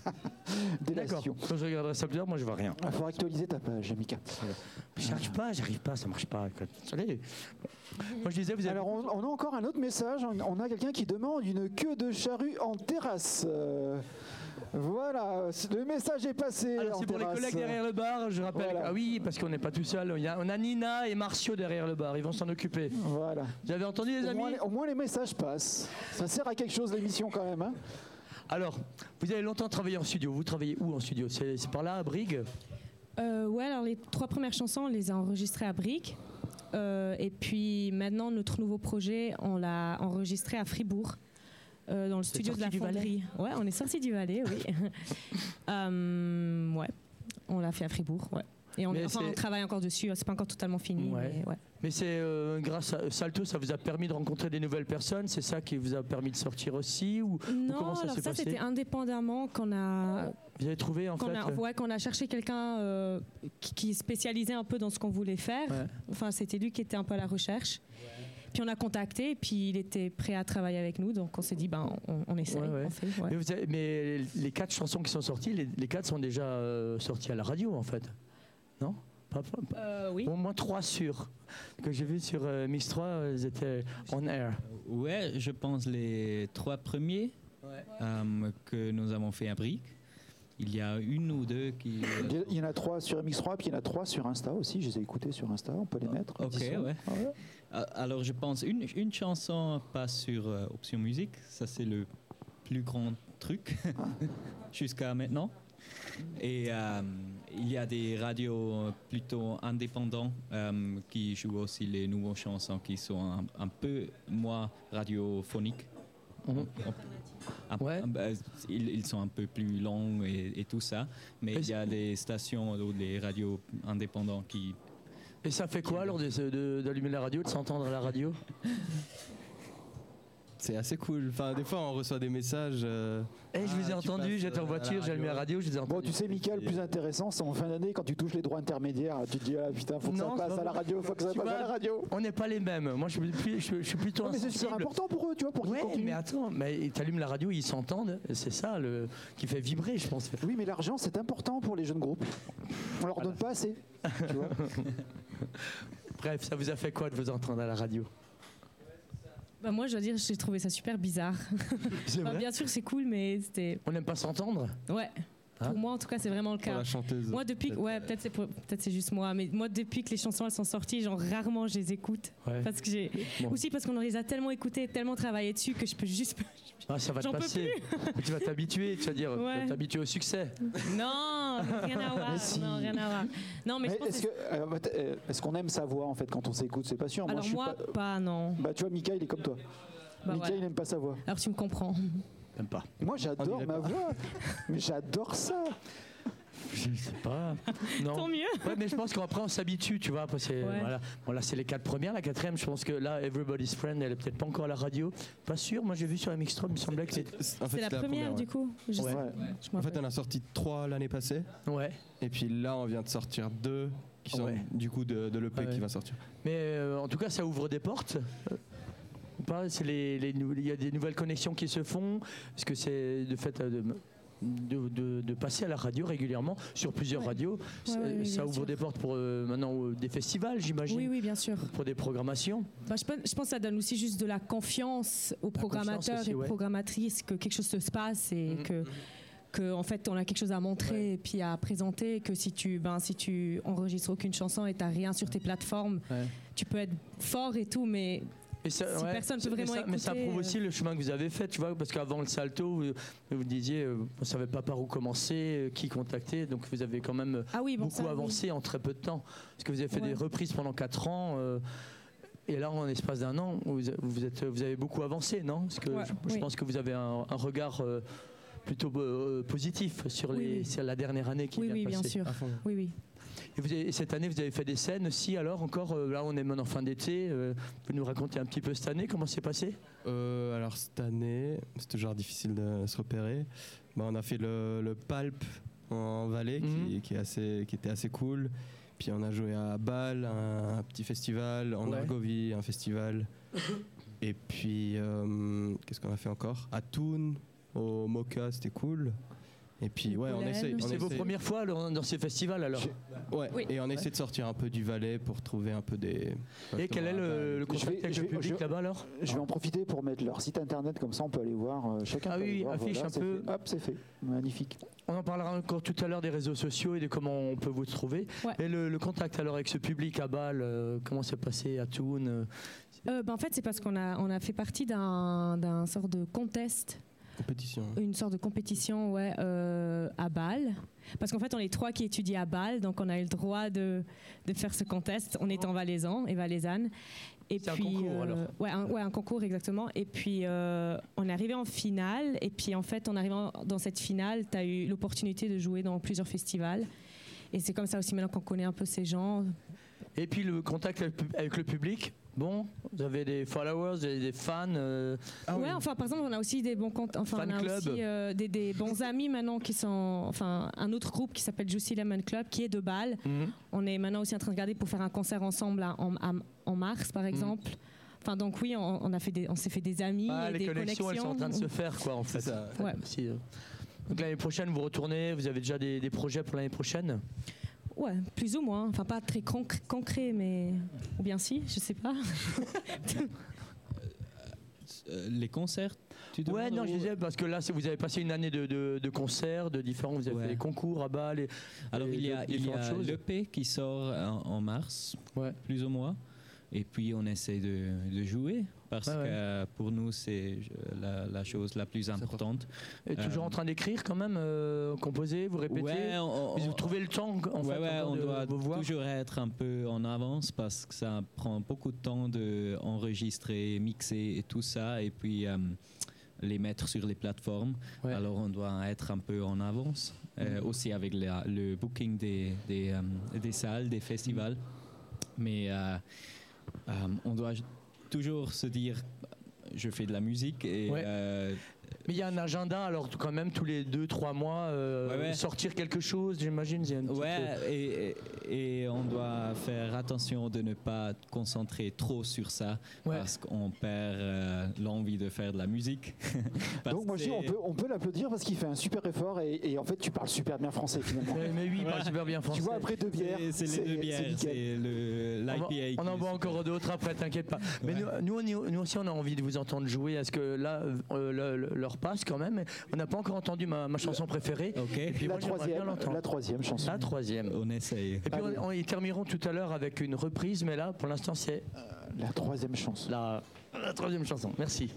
Speaker 2: D'accord. Quand je regarderai ça plus tard, moi je vois rien.
Speaker 1: Il faut actualiser ta page, Mika.
Speaker 2: J'arrive pas, j'arrive pas, ça marche pas. Allez. Moi je disais, vous avez.
Speaker 1: Alors, on, on a encore un autre message. On, on a quelqu'un qui demande une queue de charrue en terrasse. Euh, voilà, le message est passé.
Speaker 2: Alors, c'est pour les collègues derrière le bar, je rappelle.
Speaker 1: Voilà.
Speaker 2: Ah oui, parce qu'on n'est pas tout seul. Il y a- on a Nina et Marcio derrière le bar, ils vont s'en occuper.
Speaker 1: Voilà.
Speaker 2: Vous avez entendu les
Speaker 1: Au
Speaker 2: amis
Speaker 1: moins, les- au moins, les messages passent. Ça sert à quelque chose l'émission quand même. hein.
Speaker 2: Alors, vous avez longtemps travaillé en studio. Vous travaillez où en studio? C'est c'est par là, à Brigue?
Speaker 6: Euh, ouais, alors les trois premières chansons, on les a enregistrées à Brick.
Speaker 3: Euh, et puis maintenant, notre nouveau projet, on l'a enregistré à Fribourg, euh, dans le studio de la fonderie. Ouais, on est sorti du Valais, oui. Euh, ouais, on l'a fait à Fribourg, ouais. Et on, enfin, on travaille encore dessus, c'est pas encore totalement fini.
Speaker 2: Ouais.
Speaker 3: mais ouais.
Speaker 2: Mais c'est euh, grâce à Salto, ça vous a permis de rencontrer des nouvelles personnes C'est ça qui vous a permis de sortir aussi ou
Speaker 3: Non,
Speaker 2: comment ça
Speaker 3: alors ça, c'était indépendamment qu'on a,
Speaker 2: vous avez trouvé en fait
Speaker 3: a,
Speaker 2: euh,
Speaker 3: ouais, qu'on a cherché quelqu'un euh, qui, qui est spécialisé un peu dans ce qu'on voulait faire.
Speaker 2: Ouais.
Speaker 3: Enfin, c'était lui qui était un peu à la recherche. Puis on a contacté, et puis il était prêt à travailler avec nous, donc on s'est dit, ben, on, on essaye.
Speaker 2: Ouais, ouais.
Speaker 3: on fait, ouais.
Speaker 2: mais, vous avez- mais les quatre chansons qui sont sorties, les, les quatre sont déjà euh, sorties à la radio en fait, non? Pas- pas- pas-
Speaker 3: Euh, oui.
Speaker 2: Au moins trois sûrs que j'ai vu sur euh, Mix 3, euh, ils étaient on air.
Speaker 5: Ouais, je pense les trois premiers euh, que nous avons fait à Brick. Il y a une ou deux qui.
Speaker 1: Il y en a trois sur MX3, puis il y en a trois sur Insta aussi. Je les ai écoutés sur Insta, on peut les mettre.
Speaker 5: Ok, ouais.
Speaker 1: Ah ouais.
Speaker 5: Ah, Alors je pense une, une chanson passe sur euh, Option Musique, ça c'est le plus grand truc jusqu'à maintenant. Et euh, il y a des radios plutôt indépendants euh, qui jouent aussi les nouvelles chansons qui sont un, un peu moins radiophoniques. Un-
Speaker 2: Ouais.
Speaker 5: un- bah, ils, ils sont un peu plus longs et, et tout ça, mais il y a des stations ou des radios indépendants qui
Speaker 2: Et ça fait quoi alors d'allumer la radio, de s'entendre à la radio?
Speaker 4: C'est assez cool. Enfin, des fois, on reçoit des messages. euh,
Speaker 2: Eh, je vous ai
Speaker 4: Ah,
Speaker 2: entendu, j'étais en
Speaker 4: euh,
Speaker 2: voiture, j'ai allumé la
Speaker 4: radio.
Speaker 2: je vous ai
Speaker 1: Bon,
Speaker 2: entendu.
Speaker 1: tu sais, Michael, le plus intéressant, c'est en fin d'année, quand tu touches les droits intermédiaires, tu te dis, ah putain, faut que
Speaker 2: Non,
Speaker 1: ça passe
Speaker 2: pas
Speaker 1: à la radio, faut que ça
Speaker 2: Tu
Speaker 1: passe à la radio.
Speaker 2: On n'est pas les mêmes. Moi, je suis, plus- je, je suis plutôt
Speaker 1: Non, mais c'est super important pour eux, tu vois, pour qu'ils
Speaker 2: Ouais, mais attends, mais t'allumes la radio, ils s'entendent. C'est ça le, qui fait vibrer, je pense.
Speaker 1: Oui, mais l'argent, c'est important pour les jeunes groupes. On leur donne pas assez. tu vois.
Speaker 2: Bref, ça vous a fait quoi de vous entendre à la radio?
Speaker 3: Bah, moi, je dois dire, j'ai trouvé ça super bizarre.
Speaker 2: C'est
Speaker 3: Enfin, bien sûr, c'est cool, mais c'était.
Speaker 2: On n'aime pas s'entendre?
Speaker 3: Ouais.
Speaker 2: Hein
Speaker 3: Pour moi, en tout cas, c'est vraiment le
Speaker 4: pour
Speaker 3: cas.
Speaker 4: la chanteuse.
Speaker 3: Moi, depuis, que-
Speaker 4: peut-être.
Speaker 3: ouais, peut-être c'est pour- peut-être c'est juste moi, mais moi, depuis que les chansons elles sont sorties, genre rarement je les écoute
Speaker 2: Ouais.
Speaker 3: parce que j'ai
Speaker 2: Bon.
Speaker 3: aussi parce qu'on les a tellement écoutées, tellement travaillé dessus que je peux juste
Speaker 2: Ah, ça va te passer. Tu vas t'habituer, tu vas dire, tu vas
Speaker 3: Ouais.
Speaker 2: t'habituer au succès.
Speaker 3: non, rien à voir,
Speaker 1: Mais si.
Speaker 3: non, rien à voir. Non, mais,
Speaker 1: Mais
Speaker 3: je pense
Speaker 1: est-ce
Speaker 3: que
Speaker 1: que, euh, bah, euh, est-ce qu'on aime sa voix en fait quand on s'écoute? C'est pas sûr.
Speaker 3: alors
Speaker 1: je suis
Speaker 3: moi,
Speaker 1: pas-
Speaker 3: pas, non.
Speaker 1: Bah tu vois, Mika, il est comme toi.
Speaker 3: Bah,
Speaker 1: Mika, il n'aime pas sa voix.
Speaker 3: Alors tu me comprends.
Speaker 2: J'aime pas.
Speaker 1: Moi, j'adore
Speaker 4: dirait
Speaker 1: ma voix. Mais j'adore ça.
Speaker 2: Je sais pas. Non.
Speaker 3: Tant mieux.
Speaker 2: Ouais, mais je pense qu'après on s'habitue, tu vois.
Speaker 3: Ouais.
Speaker 2: voilà. Bon, là, c'est les quatre premières. La quatrième, je pense que là, Everybody's Friend, elle est peut-être pas encore à la radio. Pas sûr. Moi, j'ai vu sur MX3, il me semblait que c'était.
Speaker 4: En fait,
Speaker 3: C'est la première, du coup. Je,
Speaker 2: Ouais.
Speaker 3: sais-
Speaker 1: Ouais.
Speaker 3: je m'en
Speaker 4: En fait, on a sorti trois l'année passée.
Speaker 2: Ouais.
Speaker 4: Et puis là, on vient de sortir deux qui sont
Speaker 2: Ouais.
Speaker 4: du coup de, de l'EP
Speaker 2: Ouais.
Speaker 4: qui va sortir.
Speaker 2: Mais euh, en tout cas, ça ouvre des portes. Pas C'est les, il y a des nouvelles connexions qui se font. Est-ce que c'est de fait euh, de, de, de- de passer à la radio régulièrement sur plusieurs
Speaker 3: Ouais.
Speaker 2: radios Ça-
Speaker 3: ouais, oui,
Speaker 2: Ça
Speaker 3: bien
Speaker 2: ouvre
Speaker 3: sûr.
Speaker 2: des portes pour euh, maintenant euh, des festivals, j'imagine.
Speaker 3: Oui, oui, bien sûr.
Speaker 2: Pour des programmations.
Speaker 3: Bah, je, pense, je pense que ça donne aussi juste de la confiance aux programmateurs
Speaker 2: aussi,
Speaker 3: et programmatrices que quelque chose se passe et
Speaker 2: Mhm.
Speaker 3: que que en fait on a quelque chose à montrer et puis à présenter que si tu ben si tu enregistres aucune chanson et t'as rien sur tes plateformes
Speaker 2: Ouais.
Speaker 3: tu peux être fort et tout mais
Speaker 2: Et ça,
Speaker 3: Si personne peut
Speaker 2: mais ça, mais ça
Speaker 3: écouter,
Speaker 2: prouve
Speaker 3: euh.
Speaker 2: aussi le chemin que vous avez fait, tu vois, parce qu'avant le salto, vous, vous disiez, euh, on savait pas par où commencer, euh, qui contacter, donc vous avez quand même
Speaker 3: ah oui bon
Speaker 2: beaucoup
Speaker 3: ça, oui.
Speaker 2: avancé en très peu de temps. Parce que vous avez fait
Speaker 3: Ouais.
Speaker 2: des reprises pendant 4 ans. euh, et là, en l'espace d'un an, vous, vous, êtes, vous avez beaucoup avancé, non? Parce que
Speaker 3: Ouais,
Speaker 2: je, je
Speaker 3: oui.
Speaker 2: pense que vous avez un, un regard euh, plutôt euh, positif sur,
Speaker 3: Oui,
Speaker 2: les,
Speaker 3: oui.
Speaker 2: sur la dernière année qui
Speaker 3: oui
Speaker 2: vient
Speaker 3: oui
Speaker 2: de
Speaker 3: bien
Speaker 2: passer.
Speaker 3: sûr oui oui
Speaker 2: Et, vous avez- et cette année, vous avez fait des scènes aussi, alors encore euh, Là, on est maintenant en fin d'été. euh, vous nous racontez un petit peu cette année, comment c'est passé?
Speaker 4: Euh, alors cette année, c'est toujours difficile de se repérer. Bah, on a fait le, le Palp en Valais qui,
Speaker 2: Mhm.
Speaker 4: qui est assez, qui était assez cool. Puis on a joué à Bâle, un, un petit festival, en
Speaker 2: Ouais.
Speaker 4: Argovie, un festival. Et puis, euh, qu'est-ce qu'on a fait encore? À Thun, au Mocha, c'était cool. Et puis, ouais, on essaie.
Speaker 2: C'est vos premières fois alors, dans ces festivals alors
Speaker 4: Ouais,
Speaker 3: Oui.
Speaker 4: et on essaie de sortir un peu du Valais pour trouver un peu des.
Speaker 2: Et quel est le, le contact
Speaker 1: vais-
Speaker 2: avec le public là-bas alors
Speaker 1: Je vais en profiter pour mettre leur site internet, comme ça on peut aller voir. euh, chacun
Speaker 2: Ah
Speaker 1: peut
Speaker 2: oui,
Speaker 1: aller voir,
Speaker 2: affiche
Speaker 1: voilà,
Speaker 2: un peu.
Speaker 1: fait. Hop, c'est fait. Magnifique.
Speaker 2: On en parlera encore tout à l'heure des réseaux sociaux et de comment on peut vous trouver.
Speaker 3: Ouais.
Speaker 2: Et le, le contact alors avec ce public à Bâle, euh, comment c'est passé à Toon euh,
Speaker 3: Euh, ben, en fait c'est parce qu'on a on a fait partie d'un d'un sort de contest
Speaker 4: Compétition.
Speaker 3: une sorte de compétition ouais, euh, à Bâle. Parce qu'en fait, on est trois qui étudient à Bâle, donc on a eu le droit de, de faire ce contest. On est en valaisan et valaisanne. Et
Speaker 2: C'est un
Speaker 3: puis,
Speaker 2: concours,
Speaker 3: euh,
Speaker 2: alors
Speaker 3: ouais un, ouais, un concours exactement. Et puis, euh, on est arrivé en finale. Et puis, en fait, en arrivant dans cette finale, tu as eu l'opportunité de jouer dans plusieurs festivals. Et c'est comme ça aussi maintenant qu'on connaît un peu ces gens.
Speaker 2: Et puis le contact avec le public. Bon, vous avez des followers, vous avez des fans. euh,
Speaker 3: ouais, enfin, par exemple, on a aussi des bons comptes, enfin,
Speaker 2: Fan
Speaker 3: on a
Speaker 2: club.
Speaker 3: aussi euh, des, des bons amis maintenant qui sont, enfin, un autre groupe qui s'appelle Juicy Lemon Club, qui est de Bâle.
Speaker 2: mhm.
Speaker 3: On est maintenant aussi en train de regarder pour faire un concert ensemble en, mars, par exemple. Enfin, donc oui, on, on a fait des, on s'est fait des amis,
Speaker 2: Ah,
Speaker 3: et
Speaker 2: les
Speaker 3: des
Speaker 2: connexions, elles sont en train de se faire, quoi, en fait.
Speaker 3: Ouais.
Speaker 2: Si, euh. Donc l'année prochaine, vous retournez. Vous avez déjà des, des projets pour l'année prochaine?
Speaker 3: Ouais, plus ou moins. Enfin, pas très concr- concret, mais ou bien si, je sais pas.
Speaker 5: Euh, les concerts, tu
Speaker 2: Ouais, non, je disais parce que là, vous avez passé une année de, de- de concerts, de différents. Vous avez
Speaker 5: Ouais.
Speaker 2: fait des concours à Bâle. et-
Speaker 5: Alors il y a, il y a l'EP qui sort en, en mars,
Speaker 2: Ouais.
Speaker 5: plus ou moins. Et puis on essaie de, de jouer parce
Speaker 2: Ouais, ouais.
Speaker 5: que euh, pour nous c'est euh, la, la chose la plus importante.
Speaker 2: Et toujours
Speaker 5: Euh,
Speaker 2: en train d'écrire quand même, euh, composer, vous répétez.
Speaker 5: Ouais, on,
Speaker 2: vous trouvez le temps en fait,
Speaker 5: on
Speaker 2: de
Speaker 5: doit toujours être un peu en avance parce que ça prend beaucoup de temps de enregistrer, mixer et tout ça, et puis euh, les mettre sur les plateformes.
Speaker 2: Ouais.
Speaker 5: Alors on doit être un peu en avance, euh, aussi avec la- le booking des, des, euh, des salles, des festivals. Mais euh, euh, on doit toujours se dire, je fais de la musique et
Speaker 2: Ouais.
Speaker 5: euh,
Speaker 2: Mais il y a un agenda, alors quand même tous les deux, trois mois, euh,
Speaker 5: Ouais, ouais.
Speaker 2: sortir quelque chose, j'imagine.
Speaker 5: Ouais, et, et- et on doit faire attention de ne pas concentrer trop sur ça
Speaker 2: Ouais.
Speaker 5: parce qu'on perd euh, l'envie de faire de la musique.
Speaker 1: Donc moi je dis, on peut, on peut l'applaudir parce qu'il fait un super effort et, et en fait tu parles super bien français finalement.
Speaker 2: Mais, mais oui, il parle super bien français.
Speaker 1: Tu vois après deux bières,
Speaker 5: c'est- les deux bières, c'est l'IPA.
Speaker 2: On en voit encore d'autres après, t'inquiète pas. Mais
Speaker 5: Ouais.
Speaker 2: nous, aussi, on a envie de vous entendre jouer. Est-ce que là, euh, le- le- leur passe quand même On n'a pas encore entendu ma, ma chanson préférée.
Speaker 5: Ok,
Speaker 2: Et puis
Speaker 1: La
Speaker 2: moi, j'aimerais bien
Speaker 1: troisième,
Speaker 2: l'entendre.
Speaker 1: la troisième chanson.
Speaker 2: La troisième.
Speaker 5: on essaye.
Speaker 2: Et puis
Speaker 1: Allez.
Speaker 2: on, on- ils termineront tout à l'heure avec une reprise, mais là, pour l'instant, c'est
Speaker 1: La troisième chanson.
Speaker 2: la, la troisième chanson. Merci.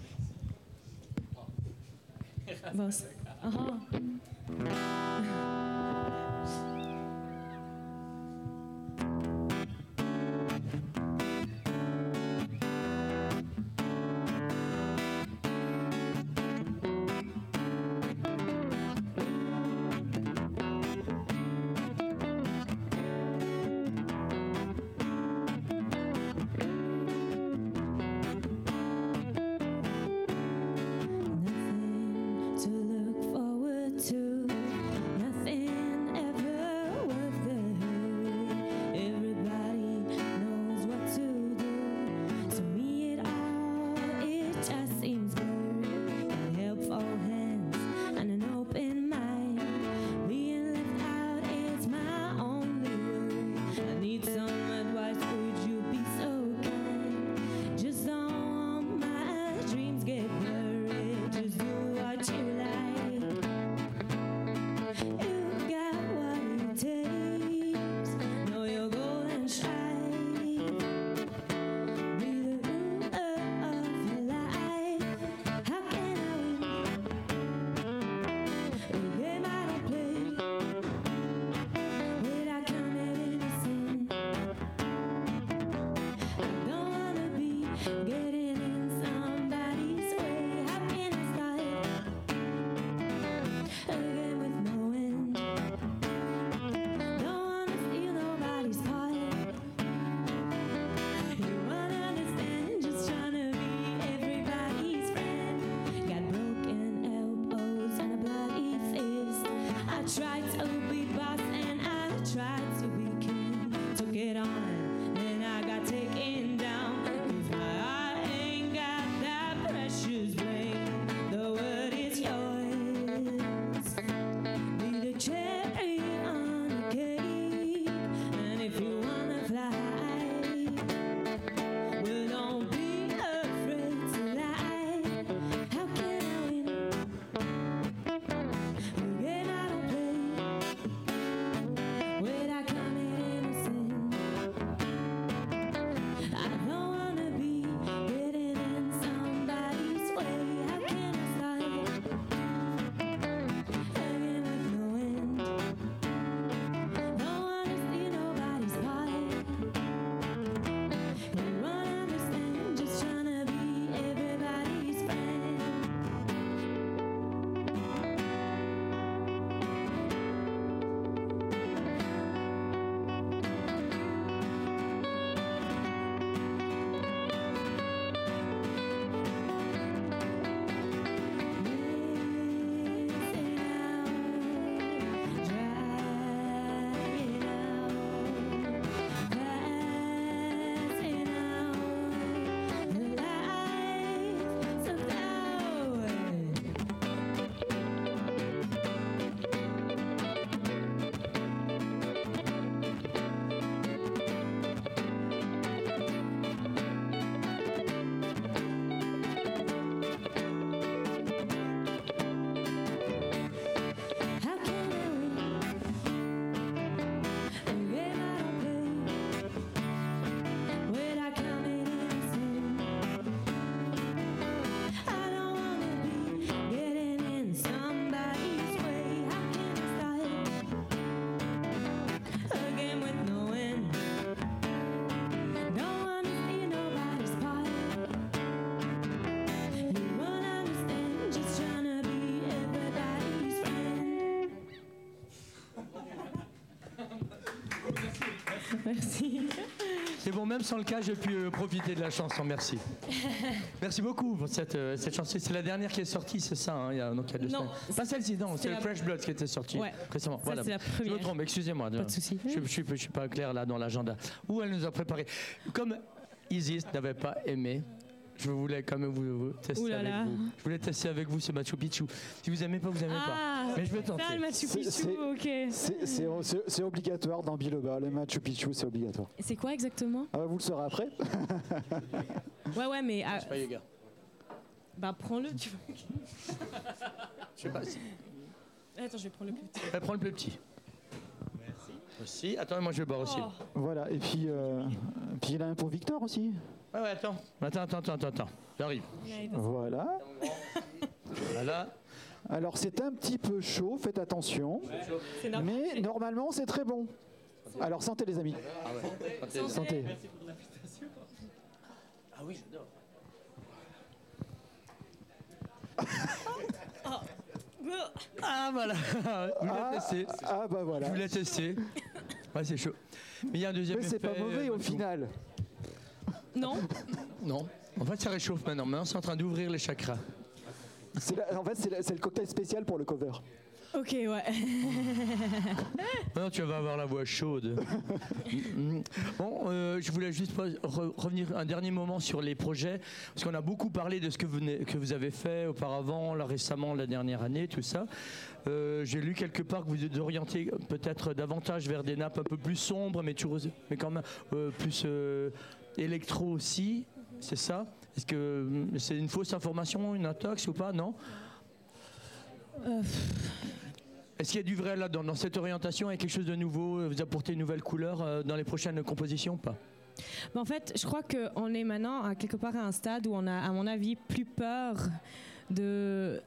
Speaker 3: Bon, Merci.
Speaker 2: C'est bon, même sans le cas, j'ai pu euh, profiter de la chanson. Merci. Merci beaucoup pour cette, euh, cette chanson. C'est la dernière qui est sortie, c'est ça hein, il y a, donc, il y a deux
Speaker 3: Non,
Speaker 2: semaines. Pas celle-ci, non, c'est
Speaker 3: la-
Speaker 2: le Fresh Blood qui était sorti
Speaker 3: Ouais.
Speaker 2: récemment.
Speaker 3: Ça,
Speaker 2: Voilà.
Speaker 3: c'est la
Speaker 2: Je me
Speaker 3: première.
Speaker 2: trompe, excusez-moi.
Speaker 3: Pas de souci.
Speaker 2: Je ne suis, suis pas clair là dans l'agenda. Où elle nous a préparé? Comme Isis n'avait pas aimé, je voulais quand même vous, vous tester
Speaker 3: Ouh là
Speaker 2: avec
Speaker 3: là.
Speaker 2: vous. Je voulais tester avec vous ce Machu Picchu. Si vous aimez pas, vous aimez
Speaker 3: Ah,
Speaker 2: pas. Mais je vais tenter.
Speaker 3: ça, le Machu
Speaker 1: C'est-
Speaker 3: Picchu,
Speaker 1: c'est-
Speaker 3: ok.
Speaker 1: C'est- C'est c'est- c'est obligatoire dans Biloba, le Machu Picchu, c'est obligatoire.
Speaker 3: Et C'est quoi exactement?
Speaker 1: Ah, vous le saurez après
Speaker 3: Ouais, ouais, mais ah,
Speaker 2: pas, les gars.
Speaker 3: bah prends-le. Tu... veux.
Speaker 2: Je sais pas. si-
Speaker 3: Attends, je vais prendre le plus petit.
Speaker 2: Elle prend le plus petit. Merci. Attends, moi je vais boire aussi.
Speaker 3: Oh.
Speaker 1: Voilà, et puis, euh, puis il y en a un pour Victor aussi.
Speaker 2: Ouais, ouais, attends. Attends, attends, attends, attends. J'arrive.
Speaker 1: Voilà.
Speaker 2: Voilà.
Speaker 1: Alors c'est un petit peu chaud, faites attention. Mais normalement c'est très bon. Alors santé les amis. Santé.
Speaker 2: Ah oui, j'adore. Ah voilà. Vous
Speaker 1: Ah,
Speaker 2: testé.
Speaker 1: ah bah voilà.
Speaker 2: Je voulais tester. Ouais, c'est chaud. Mais il y a un deuxième
Speaker 1: Mais c'est pas mauvais
Speaker 2: euh,
Speaker 1: au final.
Speaker 3: Non
Speaker 2: Non. En fait, ça réchauffe maintenant. Maintenant, c'est en train d'ouvrir les chakras.
Speaker 1: C'est la- en fait c'est la- c'est le cocktail spécial pour le cover.
Speaker 3: Ok, ouais.
Speaker 2: Non, tu vas avoir la voix chaude. Mm, mm. bon, euh, je voulais juste pas re- revenir un dernier moment sur les projets, parce qu'on a beaucoup parlé de ce que vous, venez- que vous avez fait auparavant, là récemment, la dernière année, tout ça. Euh, J'ai lu quelque part que vous vous orientez peut-être davantage vers des nappes un peu plus sombres, mais, toujours, mais quand même euh, plus euh, électro aussi, c'est ça? Est-ce que mm, c'est une fausse information, une intox ou pas? Non?
Speaker 3: Euh,
Speaker 2: Est-ce qu'il y a du vrai là dans, cette orientation? Et quelque chose de nouveau? Euh, Vous apportez une nouvelle couleur euh, dans les prochaines compositions ou pas?
Speaker 3: Mais en fait, je crois qu'on est maintenant à quelque part à un stade où on a, à mon avis, plus peur de.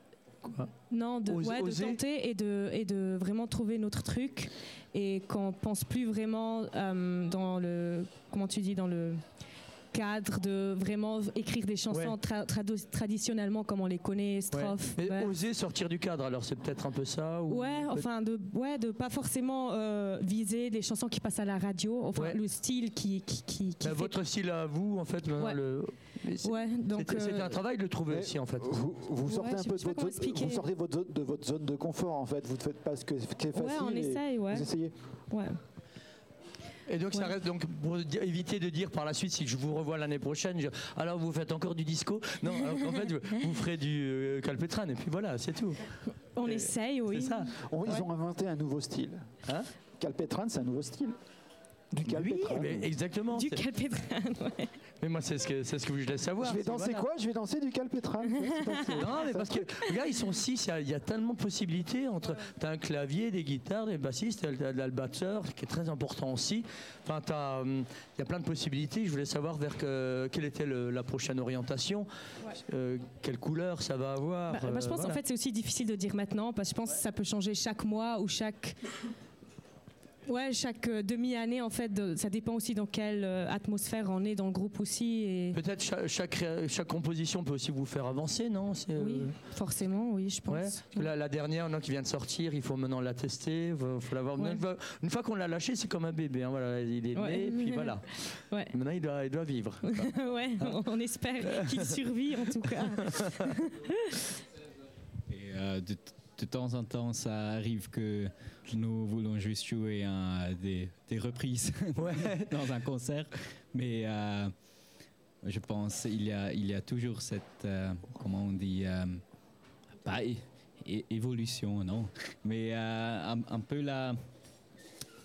Speaker 2: Quoi
Speaker 3: non, de,
Speaker 2: Ose-
Speaker 3: ouais, de
Speaker 2: oser
Speaker 3: tenter et de, et de vraiment trouver notre truc. Et qu'on pense plus vraiment euh, dans le. Comment tu dis Dans le cadre de vraiment écrire des chansons
Speaker 2: Ouais.
Speaker 3: tra- trado- traditionnellement comme on les connaît, strophes.
Speaker 2: Mais oser sortir du cadre, alors c'est peut-être un peu ça ou
Speaker 3: Ouais, enfin de ouais de pas forcément euh, viser des chansons qui passent à la radio, enfin
Speaker 2: Ouais.
Speaker 3: le style qui qui qui, qui fait-
Speaker 2: votre style à vous, en fait,
Speaker 3: Ouais.
Speaker 2: le- c'est-
Speaker 3: ouais donc
Speaker 2: c'était c'était
Speaker 3: euh,
Speaker 2: un travail de le trouver aussi, en fait.
Speaker 1: Vous, vous sortez
Speaker 3: Ouais,
Speaker 1: un peu de votre, zone- vous sortez votre zone- de votre zone de confort en fait. Vous ne faites pas ce que- qui est facile.
Speaker 3: ouais on essaye ouais
Speaker 1: Vous essayez.
Speaker 3: ouais
Speaker 2: Et donc, ça reste donc pour éviter de dire par la suite, si je vous revois l'année prochaine, je- alors vous faites encore du disco? Non, alors qu'en fait, vous- ferez du euh, calpétrane, et puis voilà, c'est tout.
Speaker 3: on
Speaker 2: Et-
Speaker 3: essaye oui
Speaker 2: C'est ça. Ouais.
Speaker 1: Ils ont inventé un nouveau style.
Speaker 2: Hein?
Speaker 1: Calpétrane, c'est un nouveau style. Du
Speaker 2: Oui,
Speaker 1: calpétrane.
Speaker 2: mais exactement.
Speaker 3: du calpétrane ouais.
Speaker 2: Mais moi, c'est ce que, c'est ce que je voulais savoir.
Speaker 1: Je vais danser
Speaker 2: voilà.
Speaker 1: quoi? Je vais danser du calpétrane.
Speaker 2: Non, mais parce que, regarde, ils sont six, il y a- il y, a tellement de possibilités entre. T'as un clavier, des guitares, des bassistes, t'as le batteur, qui est très important aussi. Enfin, t'as, hum, il y a plein de possibilités. Je voulais savoir vers que- quelle était le- la prochaine orientation, euh, quelle couleur ça va avoir.
Speaker 3: Bah, bah, je
Speaker 2: euh,
Speaker 3: pense en
Speaker 2: voilà.
Speaker 3: fait c'est aussi difficile de dire maintenant parce que je pense que ça peut changer chaque mois ou chaque Ouais, chaque euh, demi-année, en fait, de- ça dépend aussi dans quelle euh, atmosphère on est dans le groupe aussi. Et...
Speaker 2: Peut-être chaque, chaque, composition peut aussi vous faire avancer, non? C'est, euh,
Speaker 3: Oui, forcément, oui, je pense.
Speaker 2: Ouais, la, la dernière non, qui vient de sortir, il faut maintenant la tester. Faut, faut l'avoir.
Speaker 3: Ouais.
Speaker 2: Une fois, une fois qu'on l'a lâché, c'est comme un bébé. hein, voilà, il est
Speaker 3: Ouais.
Speaker 2: né, puis voilà.
Speaker 3: Ouais.
Speaker 2: Maintenant, il doit, il doit vivre.
Speaker 3: ouais, on, on espère qu'il survit en tout cas.
Speaker 5: Et euh, de, de temps en temps, ça arrive que nous voulons juste jouer un- des, des reprises dans un concert. Mais euh, je pense qu'il y a, il y a toujours cette, euh, comment on dit, euh, pas évolution, non? Mais un, un peu la...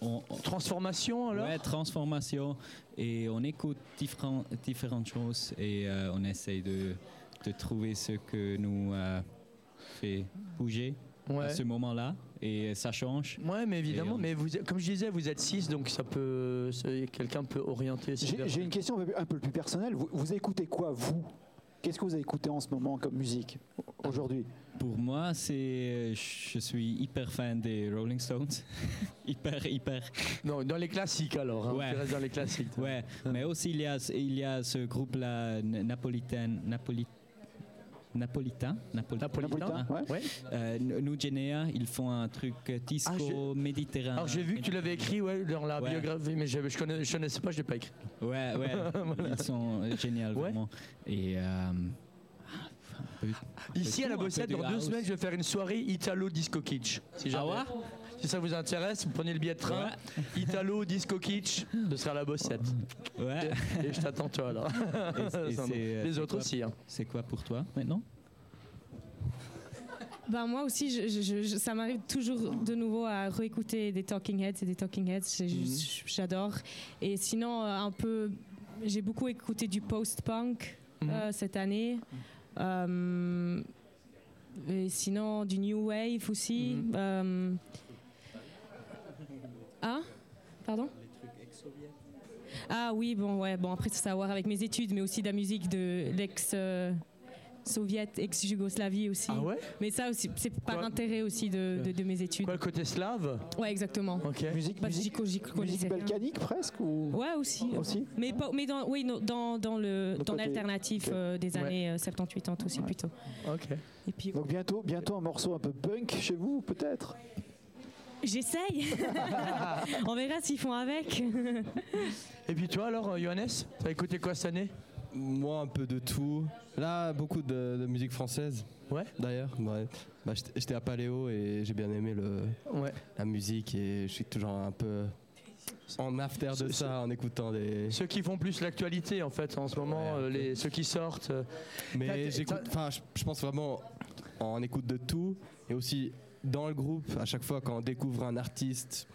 Speaker 5: on- on-
Speaker 2: Transformation alors?
Speaker 5: Ouais, transformation. Et on écoute différents, différentes choses et on essaye de, de trouver ce que nous fait bouger
Speaker 2: Ouais.
Speaker 5: à ce moment-là. Et ça change.
Speaker 2: Ouais, mais évidemment.
Speaker 5: Et on-
Speaker 2: Mais vous, comme je disais, vous êtes six, donc ça peut, quelqu'un peut orienter.
Speaker 1: J'ai une question un peu, plus personnelle. Vous, vous écoutez quoi, vous? Qu'est-ce que vous écoutez en ce moment comme musique aujourd'hui?
Speaker 5: Pour moi, c'est, je suis hyper fan des Rolling Stones. hyper, hyper.
Speaker 2: Non, dans les classiques alors. hein,
Speaker 5: Ouais.
Speaker 2: tu restes dans les classiques.
Speaker 5: Ouais, mais aussi il y a, il y a ce groupe-là, n- napolitain, Napoli, napolitain. Napolitain.
Speaker 2: Napolitain,
Speaker 1: ouais.
Speaker 2: Ouais.
Speaker 5: Euh, nous, Genea, ils font un truc euh, disco
Speaker 2: Ah, j'ai-
Speaker 5: méditerranéen.
Speaker 2: Alors j'ai vu que tu l'avais écrit ouais, dans la
Speaker 5: Ouais.
Speaker 2: biographie, mais je, je, connais, je connaissais pas, je l'ai pas écrit.
Speaker 5: Ouais, ouais, ils sont euh, géniaux,
Speaker 2: Ouais.
Speaker 5: vraiment. Et. euh, peu-
Speaker 2: Ici à la Bossette, dans deux
Speaker 5: house.
Speaker 2: semaines, je vais faire une soirée Italo Disco Kitsch. Si,
Speaker 5: Ah ouais?
Speaker 2: Si ça vous intéresse, vous prenez le billet de train. Italo Disco Kitsch, ce sera la Bossette.
Speaker 5: Ouais.
Speaker 2: Et je t'attends toi alors.
Speaker 5: Et c'est- et euh,
Speaker 2: Les autres
Speaker 5: quoi-
Speaker 2: aussi. hein.
Speaker 5: C'est quoi pour toi maintenant?
Speaker 3: Ben moi aussi, je- je- je- ça m'arrive toujours de nouveau à réécouter des Talking Heads et des Talking Heads. c'est juste- J'adore. Et sinon, euh, un peu, j'ai beaucoup écouté du post-punk euh, cette année. Euh, et sinon, du New Wave aussi.
Speaker 2: Mhm.
Speaker 3: Euh, Pardon Ah oui, bon, ouais, bon, après, ça a à voir avec mes études, mais aussi de la musique de l'ex. euh, soviète, ex-Yougoslavie aussi.
Speaker 2: Ah ouais?
Speaker 3: Mais ça aussi, c'est par
Speaker 2: Quoi?
Speaker 3: intérêt aussi de, de- de mes études.
Speaker 2: Quoi, le côté slave?
Speaker 3: Ouais, exactement.
Speaker 2: Ok.
Speaker 1: Musique,
Speaker 3: Bah,
Speaker 1: musique, balkanique presque ou?
Speaker 3: Ouais, aussi.
Speaker 1: aussi?
Speaker 3: Mais, pas- mais dans, oui, non, dans, dans le dans l'alternatif euh, des
Speaker 2: Ouais.
Speaker 3: années euh, 70-80 aussi plutôt.
Speaker 2: Ok.
Speaker 3: Et puis
Speaker 1: Donc bientôt, bientôt un morceau un peu punk chez vous peut-être?
Speaker 3: J'essaye. On verra s'ils font avec.
Speaker 2: Et puis toi alors, euh, Johannes, t'as écouté quoi cette année?
Speaker 4: Moi, un peu de tout. Là, beaucoup de, de musique française.
Speaker 2: Ouais.
Speaker 4: D'ailleurs, ouais. Bah, j'étais- à Paléo et j'ai bien aimé le,
Speaker 2: Ouais.
Speaker 4: la musique et je suis toujours un peu en after de
Speaker 2: Ce-
Speaker 4: ça en écoutant des.
Speaker 2: Ceux qui font plus l'actualité en fait en ce moment,
Speaker 4: Ouais,
Speaker 2: euh, les, ceux qui sortent. euh,
Speaker 4: Mais j'écoute, enfin, je, je pense vraiment en écoute de tout et aussi dans le groupe. À chaque fois, quand on découvre un artiste,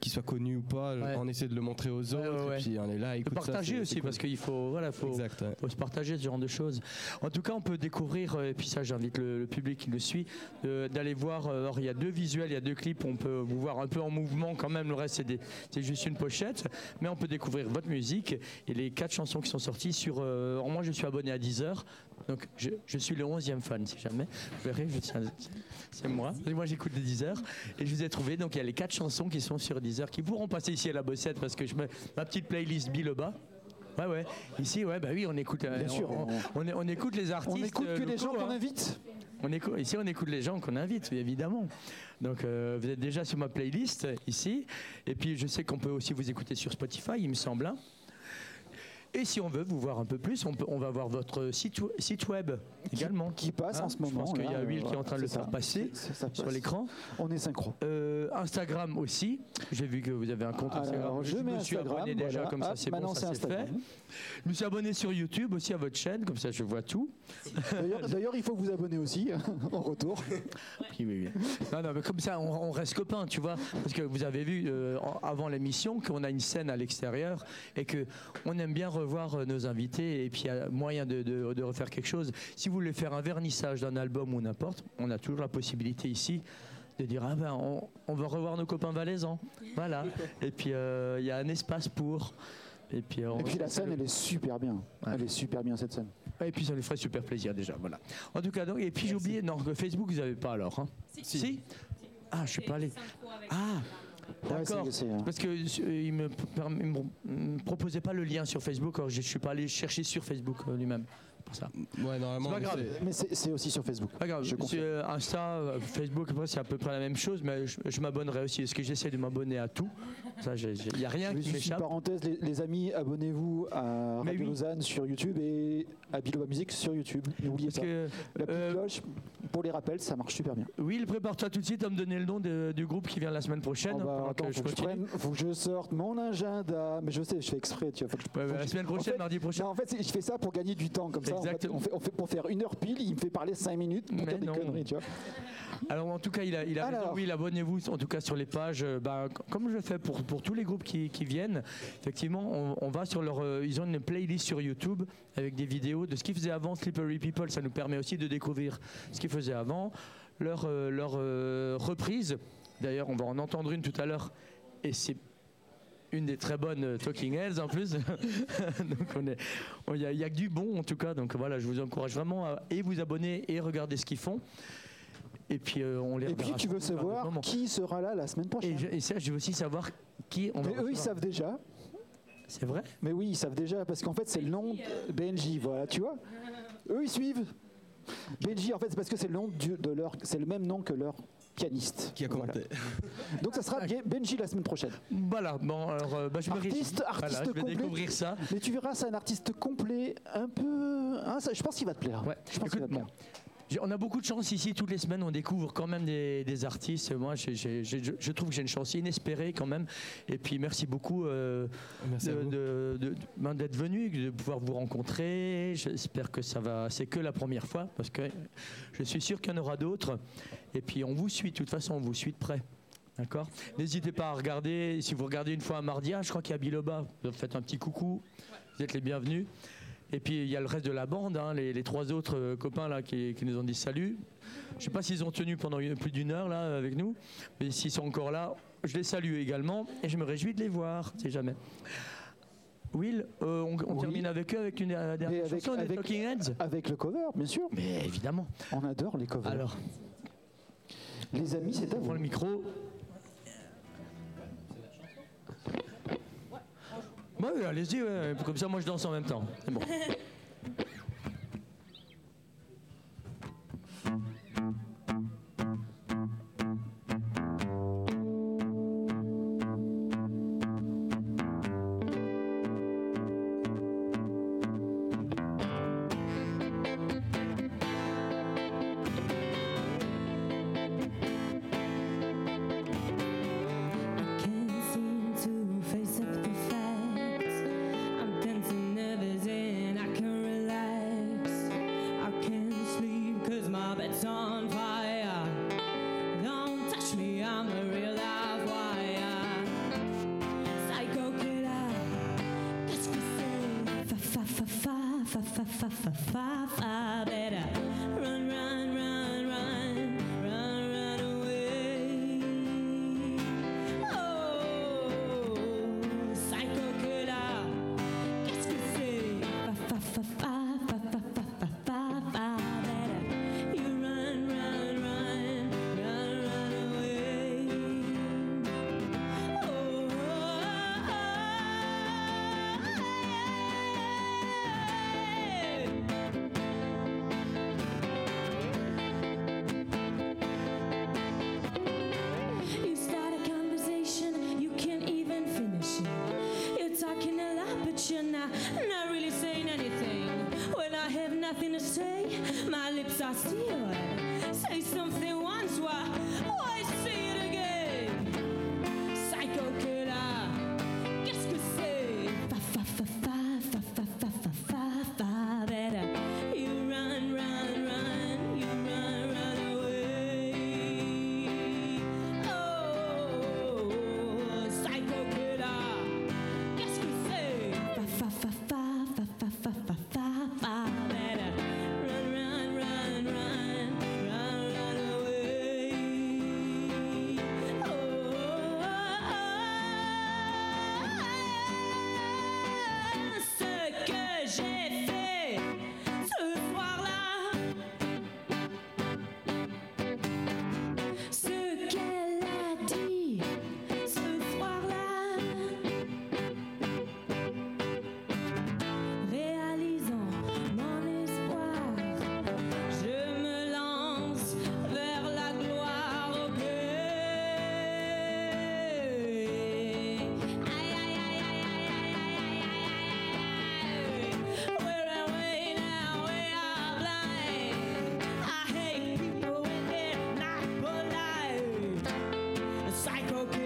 Speaker 4: qu'il soit connu ou pas,
Speaker 2: Ouais.
Speaker 4: on essaie de le montrer aux autres
Speaker 2: ouais, ouais.
Speaker 4: et puis on est là. Écoute ça,
Speaker 2: partager aussi
Speaker 4: cool.
Speaker 2: parce qu'il faut voilà faut
Speaker 4: Exact. ouais.
Speaker 2: faut se partager ce genre de choses. En tout cas, on peut découvrir, euh, et puis ça, j'invite le, le public qui nous suit, euh, d'aller voir. euh, Alors, il y a deux visuels, il y a deux clips, on peut vous voir un peu en mouvement quand même. Le reste, c'est des- c'est juste une pochette, mais on peut découvrir votre musique et les quatre chansons qui sont sorties sur. euh, moi, je suis abonné à Deezer, donc je, je suis le 11e fan, si jamais. Vous verrez, c'est moi. Moi, j'écoute des Deezer et je vous ai trouvé. Donc, il y a les quatre chansons qui sont sur Deezer qui pourront passer ici à la bossette parce que je mets ma petite playlist bas. Ouais, ouais. Ici, ouais, bah oui, on écoute. euh,
Speaker 1: Bien sûr,
Speaker 2: on, on- on écoute les artistes.
Speaker 1: On n'écoute
Speaker 2: euh,
Speaker 1: que les gens
Speaker 2: locaux,
Speaker 1: qu'on
Speaker 2: hein.
Speaker 1: invite.
Speaker 2: On écoute, ici, on écoute les gens qu'on invite, évidemment. Donc, euh, vous êtes déjà sur ma playlist ici. Et puis, je sais qu'on peut aussi vous écouter sur Spotify, il me semble. Hein. Et si on veut vous voir un peu plus, on, peut, on va voir votre site, web également.
Speaker 1: Qui passe
Speaker 2: Hein,
Speaker 1: en ce moment.
Speaker 2: Je pense qu'il y a
Speaker 1: là,
Speaker 2: Will qui est en train de le faire passer
Speaker 1: ça
Speaker 2: sur l'écran.
Speaker 1: On est synchro.
Speaker 2: Euh, Instagram aussi. J'ai vu que vous avez un compte Instagram.
Speaker 1: Alors, je mets
Speaker 2: me suis
Speaker 1: Instagram.
Speaker 2: abonné déjà,
Speaker 1: voilà.
Speaker 2: comme ça c'est bon, ça
Speaker 1: c'est
Speaker 2: fait.
Speaker 1: Instagram.
Speaker 2: Je me suis abonné sur YouTube aussi à votre chaîne, comme ça je vois tout.
Speaker 1: D'ailleurs- il faut vous abonner aussi en retour.
Speaker 2: Oui, oui, oui. Non, non, mais comme ça, on, on reste copains, tu vois. Parce que vous avez vu euh, avant l'émission qu'on a une scène à l'extérieur et que on aime bien revoir euh, nos invités et puis il y a moyen de, de- de refaire quelque chose. Si vous voulez faire un vernissage d'un album ou n'importe, on a toujours la possibilité ici de dire ah ben on, on va revoir nos copains valaisans. Voilà. Et puis euh, il y a un espace pour. Et puis, on-
Speaker 1: Et puis la scène, elle est super bien.
Speaker 2: Ouais.
Speaker 1: Elle est super bien cette scène.
Speaker 2: et puis ça lui ferait super plaisir déjà, voilà. En tout cas, donc, et puis j'ai oublié, non, que Facebook vous n'avez pas alors. Hein si. Ah, je suis pas allé. Ah, d'accord.
Speaker 1: euh,
Speaker 2: Parce que euh, il me proposait pas le lien sur Facebook, alors je suis pas allé chercher sur Facebook euh, lui-même. Pour ça.
Speaker 4: Ouais, normalement.
Speaker 2: C'est pas grave.
Speaker 1: Mais c'est aussi sur Facebook.
Speaker 2: Pas grave.
Speaker 1: Je
Speaker 2: Insta, Facebook, après c'est à peu près la même chose, mais je, je m'abonnerai aussi. Parce que j'essaie de m'abonner à tout? Ça, il n'y a rien qui m'échappe.
Speaker 1: parenthèse, les, les amis, abonnez-vous à Radio
Speaker 2: oui.
Speaker 1: Lausanne sur YouTube et à Biloba Musique sur YouTube. N'oubliez pas.
Speaker 2: que,
Speaker 1: La petite
Speaker 2: euh,
Speaker 1: cloche, pour les rappels, ça marche super bien.
Speaker 2: Will, prépare-toi tout de suite à me donner le nom de- du groupe qui vient la semaine prochaine.
Speaker 1: Oh bah, attends,
Speaker 2: que je
Speaker 1: faut, que je prenne- faut que je sorte mon agenda. Mais je sais, je fais exprès. Tu vois, faut que je-
Speaker 2: Ouais,
Speaker 1: faut
Speaker 2: bah, la semaine prochaine,
Speaker 1: en fait-
Speaker 2: mardi prochain.
Speaker 1: Non, en fait, je fais ça pour gagner du temps comme ça. En fait.
Speaker 2: Exactement.
Speaker 1: on fait, on fait- pour faire une heure pile, il me fait parler cinq minutes pour
Speaker 2: Mais
Speaker 1: dire des conneries. Tu vois.
Speaker 2: Alors en tout cas, il a, il a raison.
Speaker 1: Alors.
Speaker 2: Oui, abonnez-vous en tout cas sur les pages. euh, bah, comme je le fais pour, pour tous les groupes qui, qui viennent, effectivement, on, on va sur leur. euh, ils ont une playlist sur YouTube avec des vidéos de ce qu'ils faisaient avant Slippery People. Ça nous permet aussi de découvrir ce qu'ils faisaient avant. Leur, euh, leur euh, reprise. D'ailleurs, on va en entendre une tout à l'heure. Et c'est une des très bonnes euh, Talking Heads en plus. donc on est, il n'y a, il y a que du bon en tout cas. Donc voilà, je vous encourage vraiment à et vous abonner et regarder ce qu'ils font. Et puis euh, on les
Speaker 1: Et puis, tu veux savoir qui sera là la semaine
Speaker 2: Et,
Speaker 1: prochaine.
Speaker 2: je, et ça, je veux aussi savoir qui on va
Speaker 1: Mais eux, ils savent déjà.
Speaker 2: C'est vrai?
Speaker 1: Mais oui, ils savent déjà parce qu'en fait, c'est le nom de BNJ. Voilà, tu vois. Eux, ils suivent. Benji, en fait, c'est parce que c'est le nom du- de leur, c'est le même nom que leur pianiste.
Speaker 4: Qui a
Speaker 1: Voilà.
Speaker 4: commenté
Speaker 1: Donc ça sera Benji la semaine prochaine.
Speaker 2: Voilà, bon, alors, euh, bah, je me.
Speaker 1: Artiste,
Speaker 2: Voilà, je vais
Speaker 1: complet.
Speaker 2: découvrir ça.
Speaker 1: Mais tu verras, c'est un artiste complet, un peu. hein, ça, je pense qu'il va te plaire.
Speaker 2: Ouais.
Speaker 1: Je pense qu'il va te plaire.
Speaker 2: On a beaucoup de chance ici, toutes les semaines on découvre quand même des, des artistes. Moi je, je trouve que j'ai une chance inespérée quand même. Et puis merci beaucoup euh,
Speaker 4: Merci à
Speaker 2: de-
Speaker 4: vous.
Speaker 2: de- de- ben, d'être venu, de pouvoir vous rencontrer. J'espère que ça va. C'est que la première fois parce que je suis sûr qu'il y en aura d'autres. Et puis on vous suit, de toute façon on vous suit de près. D'accord? N'hésitez pas à regarder. Si vous regardez une fois un mardi, ah, je crois qu'il y a Biloba. Vous faites un petit coucou. Vous êtes les bienvenus. Et puis il y a le reste de la bande, hein, les, les trois autres euh, copains là qui, qui nous ont dit salut. Je ne sais pas s'ils ont tenu pendant une- plus d'une heure là avec nous, mais s'ils sont encore là, je les salue également et je me réjouis de les voir, si jamais. Will, euh, on, on
Speaker 1: Oui.
Speaker 2: termine avec eux avec une euh, dernière
Speaker 1: avec-
Speaker 2: chanson des
Speaker 1: avec-
Speaker 2: Talking Heads.
Speaker 1: Avec le cover, bien sûr.
Speaker 2: Mais évidemment.
Speaker 1: On adore les covers.
Speaker 2: Alors,
Speaker 1: les amis, c'est à vous.
Speaker 2: le micro. Ouais, allez-y, comme ça moi je danse en même temps. Bon.
Speaker 3: פה פה פה Jacinho? psycho
Speaker 1: kid.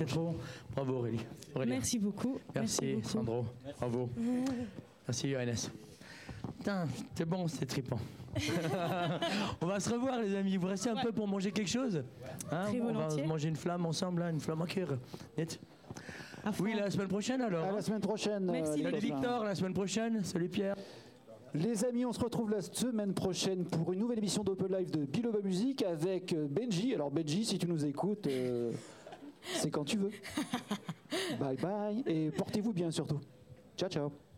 Speaker 2: C'était trop bon. Bravo Aurélie. Aurélie.
Speaker 3: Merci beaucoup.
Speaker 2: Merci,
Speaker 3: beaucoup.
Speaker 2: Sandro. Bravo. Merci Johannes. Putain, c'est bon, c'est trippant. on va se revoir les amis. Vous restez un peu pour manger quelque chose? Hein,
Speaker 3: Très
Speaker 2: On va
Speaker 3: volontiers.
Speaker 2: manger une flamme ensemble, là, une flamme à cœur. Net. Oui, la semaine prochaine alors.
Speaker 1: À la semaine prochaine.
Speaker 3: Merci
Speaker 1: euh, copains.
Speaker 2: Victor, la semaine prochaine. Salut Pierre.
Speaker 1: Les amis, on se retrouve la semaine prochaine pour une nouvelle émission d'Open Live de Biloba Music avec euh, Benji. Alors Benji, si tu nous écoutes, euh, c'est quand tu veux. bye bye et portez-vous bien surtout. Ciao ciao.